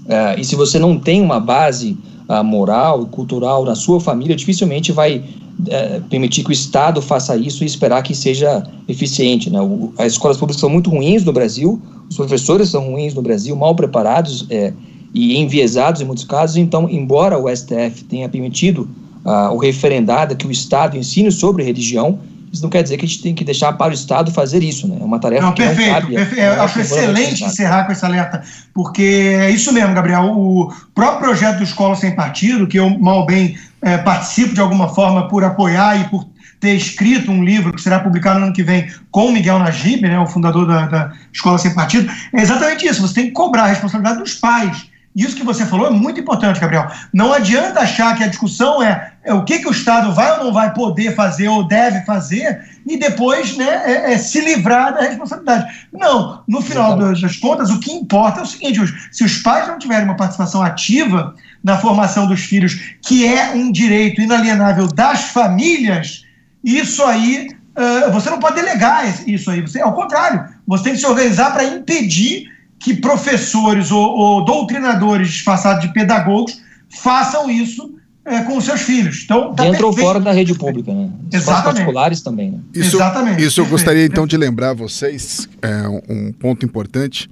é, e se você não tem uma base uh, moral e cultural na sua família, dificilmente vai é, permitir que o Estado faça isso e esperar que seja eficiente. Né? O, as escolas públicas são muito ruins no Brasil, os professores são ruins no Brasil, mal preparados é, e enviesados em muitos casos, então, embora o STF tenha permitido uh, o referendado que o Estado ensine sobre religião, isso não quer dizer que a gente tem que deixar para o Estado fazer isso, né? É uma tarefa não, que perfeito, não cabe. Perfeito. Eu acho excelente encerrar com esse alerta, porque é isso mesmo, Gabriel. O próprio projeto do Escola Sem Partido, que eu mal bem é, participo de alguma forma por apoiar e por ter escrito um livro que será publicado no ano que vem com o Miguel Najib, né, o fundador da, da Escola Sem Partido, é exatamente isso. Você tem que cobrar a responsabilidade dos pais isso que você falou é muito importante, Gabriel. Não adianta achar que a discussão é, é o que, que o Estado vai ou não vai poder fazer ou deve fazer e depois né, é, é se livrar da responsabilidade. Não, no final das, das contas, o que importa é o seguinte: se os pais não tiverem uma participação ativa na formação dos filhos, que é um direito inalienável das famílias, isso aí uh, você não pode delegar isso aí. Você, ao contrário, você tem que se organizar para impedir que professores ou, ou doutrinadores disfarçados de pedagogos façam isso é, com os seus filhos. Então, tá Dentro ou fora da rede pública, né? Exatamente. particulares também, né? Isso, Exatamente. Isso eu gostaria então de lembrar a vocês, é, um ponto importante.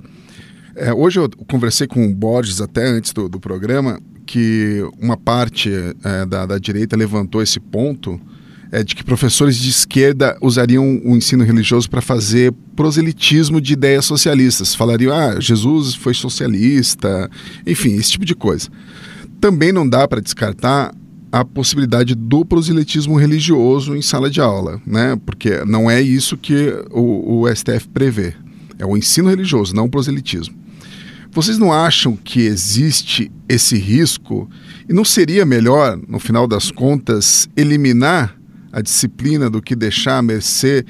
É, hoje eu conversei com o Borges até antes do, do programa, que uma parte é, da, da direita levantou esse ponto é, de que professores de esquerda usariam o ensino religioso para fazer proselitismo de ideias socialistas. Falariam, ah, Jesus foi socialista, enfim, esse tipo de coisa. Também não dá para descartar a possibilidade do proselitismo religioso em sala de aula, né? Porque não é isso que o, o STF prevê. É o ensino religioso, não o proselitismo. Vocês não acham que existe esse risco? E não seria melhor, no final das contas, eliminar a disciplina do que deixar a mercê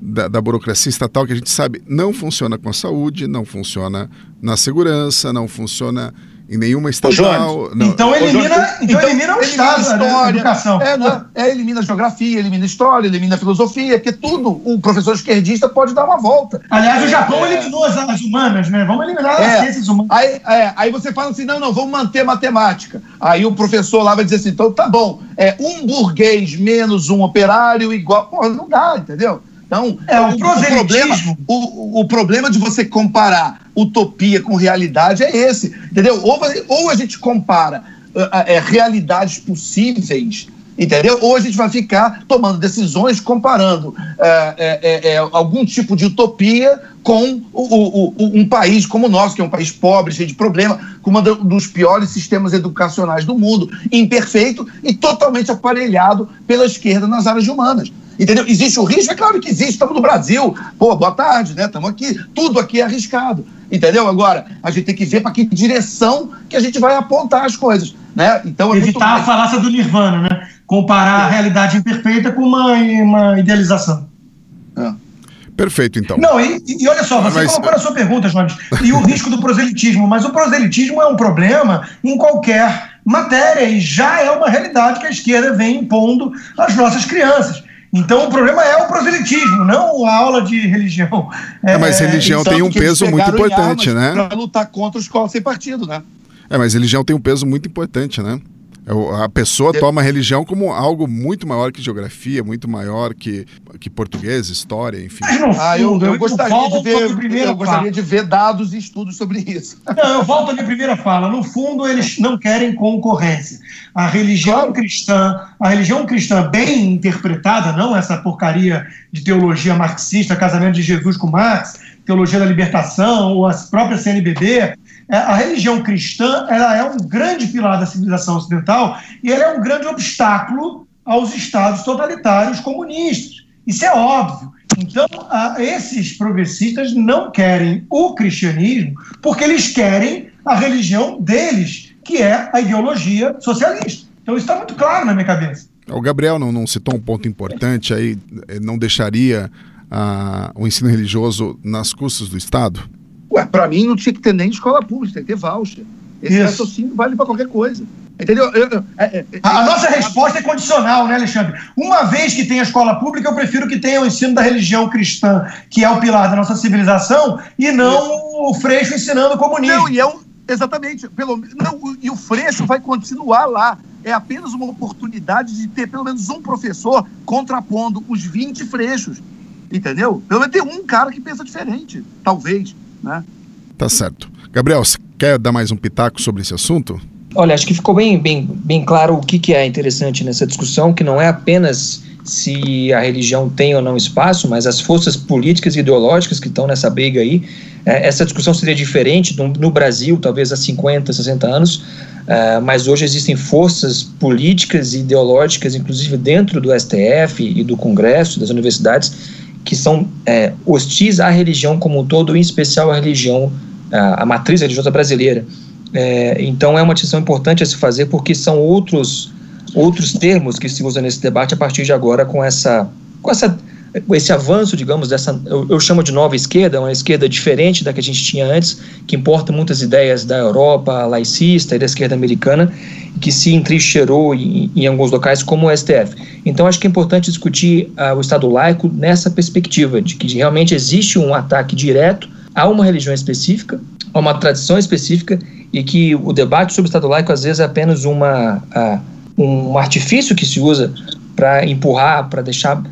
da, da, burocracia estatal, que a gente sabe não funciona com a saúde, não funciona na segurança, não funciona em nenhuma estatal. Não. Então elimina, então, então elimina o Estado, história, educação. É, não, é, elimina geografia, elimina história, elimina filosofia, que tudo o professor esquerdista pode dar uma volta. Aliás, o Japão é, eliminou as, as, humanas, né? Vamos eliminar é, as ciências humanas. Aí, é, aí você fala assim, não, não, vamos manter matemática. Aí o professor lá vai dizer assim, então tá bom, é um burguês menos um operário igual... Pô, não dá, entendeu? Então, é, o, o, problema, o, o, problema de você comparar utopia com realidade é esse, entendeu? Ou, ou a gente compara uh, é, realidades possíveis, entendeu? Ou a gente vai ficar tomando decisões comparando uh, é, é, algum tipo de utopia com o, um país como o nosso, que é um país pobre, cheio de problema, com um dos piores sistemas educacionais do mundo, imperfeito e totalmente aparelhado pela esquerda nas áreas humanas. Entendeu? Existe o risco? É claro que existe, estamos no Brasil. Pô, boa tarde, né? Estamos aqui. Tudo aqui é arriscado. Entendeu? Agora, a gente tem que ver para que direção que a gente vai apontar as coisas. Né? Então, é Evitar a falácia do Nirvana, né? Comparar é. a realidade imperfeita com uma, uma idealização. É. Perfeito, então. Não, e, e olha só, você mas, colocou na sua pergunta, Jones, e o risco do proselitismo, mas o proselitismo é um problema em qualquer matéria e já é uma realidade que a esquerda vem impondo às nossas crianças. Então o problema é o proselitismo, não a aula de religião. É, mas religião tem um peso muito importante, né? Para lutar contra os escola sem partido, né? É, mas religião tem um peso muito importante, né? É a pessoa toma a religião como algo muito maior que geografia, muito maior que, que português, história, enfim. Ah, eu, eu, gostaria, de ver, eu gostaria de ver dados e estudos sobre isso. Não, eu volto à minha primeira fala. No fundo, eles não querem concorrência. A religião claro. cristã, a religião cristã bem interpretada, não essa porcaria de teologia marxista, casamento de Jesus com Marx, teologia da libertação, ou a própria CNBB, a religião cristã ela é um grande pilar da civilização ocidental e ela é um grande obstáculo aos estados totalitários comunistas. Isso é óbvio. Então, esses progressistas não querem o cristianismo porque eles querem a religião deles, que é a ideologia socialista. Então, isso está muito claro na minha cabeça. O Gabriel não, não citou um ponto importante aí, eh, não deixaria ah, o ensino religioso nas custas do Estado? Para mim não tinha que ter nem escola pública, tem que ter voucher. Esse Isso. raciocínio vale para qualquer coisa. Entendeu? Eu, eu, é, é, a, nossa resposta é condicional, né, Alexandre? Uma vez que tem a escola pública, eu prefiro que tenha o ensino da religião cristã, que é o pilar da nossa civilização, e não o Freixo ensinando o comunismo. Não, e é um, exatamente. Pelo, não, e o Freixo vai continuar lá. É apenas uma oportunidade de ter pelo menos um professor contrapondo os 20 freixos. Entendeu? Pelo menos ter um cara que pensa diferente, talvez né? Tá certo. Gabriel, você quer dar mais um pitaco sobre esse assunto? Olha, acho que ficou bem, bem, bem claro o que, que é interessante nessa discussão, que não é apenas se a religião tem ou não espaço, mas as forças políticas e ideológicas que estão nessa briga aí. É, essa discussão seria diferente no, no, Brasil, talvez há 50, 60 anos, é, mas hoje existem forças políticas e ideológicas, inclusive dentro do STF e do Congresso, das universidades, que são é, hostis à religião como um todo, em especial à religião, a matriz religiosa brasileira. É, então é uma distinção importante a se fazer porque são outros outros termos que se usam nesse debate a partir de agora com essa com essa esse avanço, digamos, dessa, eu, eu, chamo de nova esquerda, uma esquerda diferente da que a gente tinha antes, que importa muitas ideias da Europa laicista e da esquerda americana, que se entrincheirou em, em alguns locais, como o STF. Então, acho que é importante discutir uh, o Estado laico nessa perspectiva, de que realmente existe um ataque direto a uma religião específica, a uma tradição específica, e que o debate sobre o Estado laico, às vezes, é apenas uma, uh, um artifício que se usa para empurrar, para deixar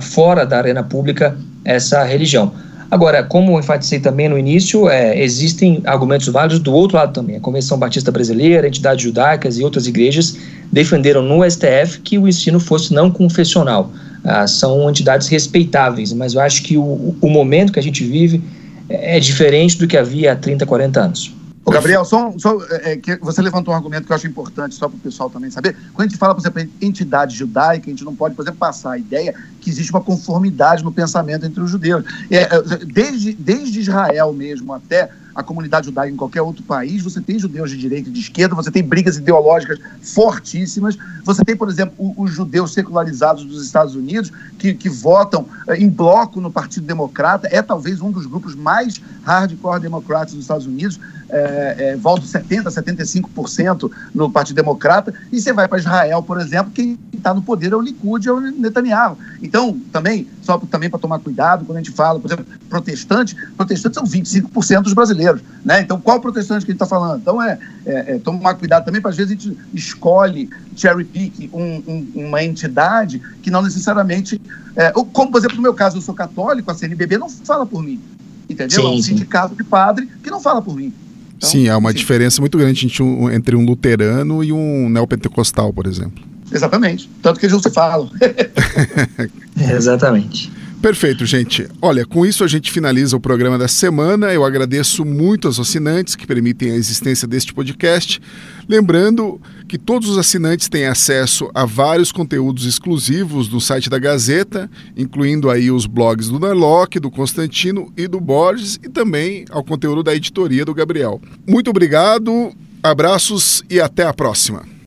fora da arena pública essa religião. Agora, como enfatizei também no início, é, existem argumentos válidos do outro lado também. A Convenção Batista Brasileira, entidades judaicas e outras igrejas defenderam no STF que o ensino fosse não confessional. Ah, são entidades respeitáveis, mas eu acho que o, o momento que a gente vive é diferente do que havia há 30, 40 anos. Ô, Gabriel, só, só é, que você levantou um argumento que eu acho importante, só para o pessoal também saber. Quando a gente fala, por exemplo, em entidade judaica, a gente não pode, por exemplo, passar a ideia que existe uma conformidade no pensamento entre os judeus. É, é desde, desde Israel mesmo até a comunidade judaica em qualquer outro país, você tem judeus de direita e de esquerda, você tem brigas ideológicas fortíssimas, você tem, por exemplo, os judeus secularizados dos Estados Unidos, que, que votam eh, em bloco no Partido Democrata, é talvez um dos grupos mais hardcore democratas dos Estados Unidos, é, é, volta 70%, 75% no Partido Democrata, e você vai para Israel, por exemplo, quem está no poder é o Likud, é o Netanyahu. Então, também, só também para tomar cuidado, quando a gente fala, por exemplo, protestante, protestantes são 25% dos brasileiros, né? Então, qual protestante que a gente está falando? Então, é, é, é, tomar cuidado também, para às vezes a gente escolhe, cherry pick, um, um, uma entidade que não necessariamente, é, como, por exemplo, no meu caso, eu sou católico, a CNBB não fala por mim, entendeu? Sim, é um sindicato de padre que não fala por mim. Então, sim, há uma sim. diferença muito grande entre um, entre um luterano e um neopentecostal, por exemplo. Exatamente. Tanto que eles não se falam. Exatamente. Perfeito, gente. Olha, com isso a gente finaliza o programa da semana. Eu agradeço muito aos assinantes que permitem a existência deste podcast. Lembrando que todos os assinantes têm acesso a vários conteúdos exclusivos do site da Gazeta, incluindo aí os blogs do Narlock, do Constantino e do Borges e também ao conteúdo da editoria do Gabriel. Muito obrigado, abraços e até a próxima.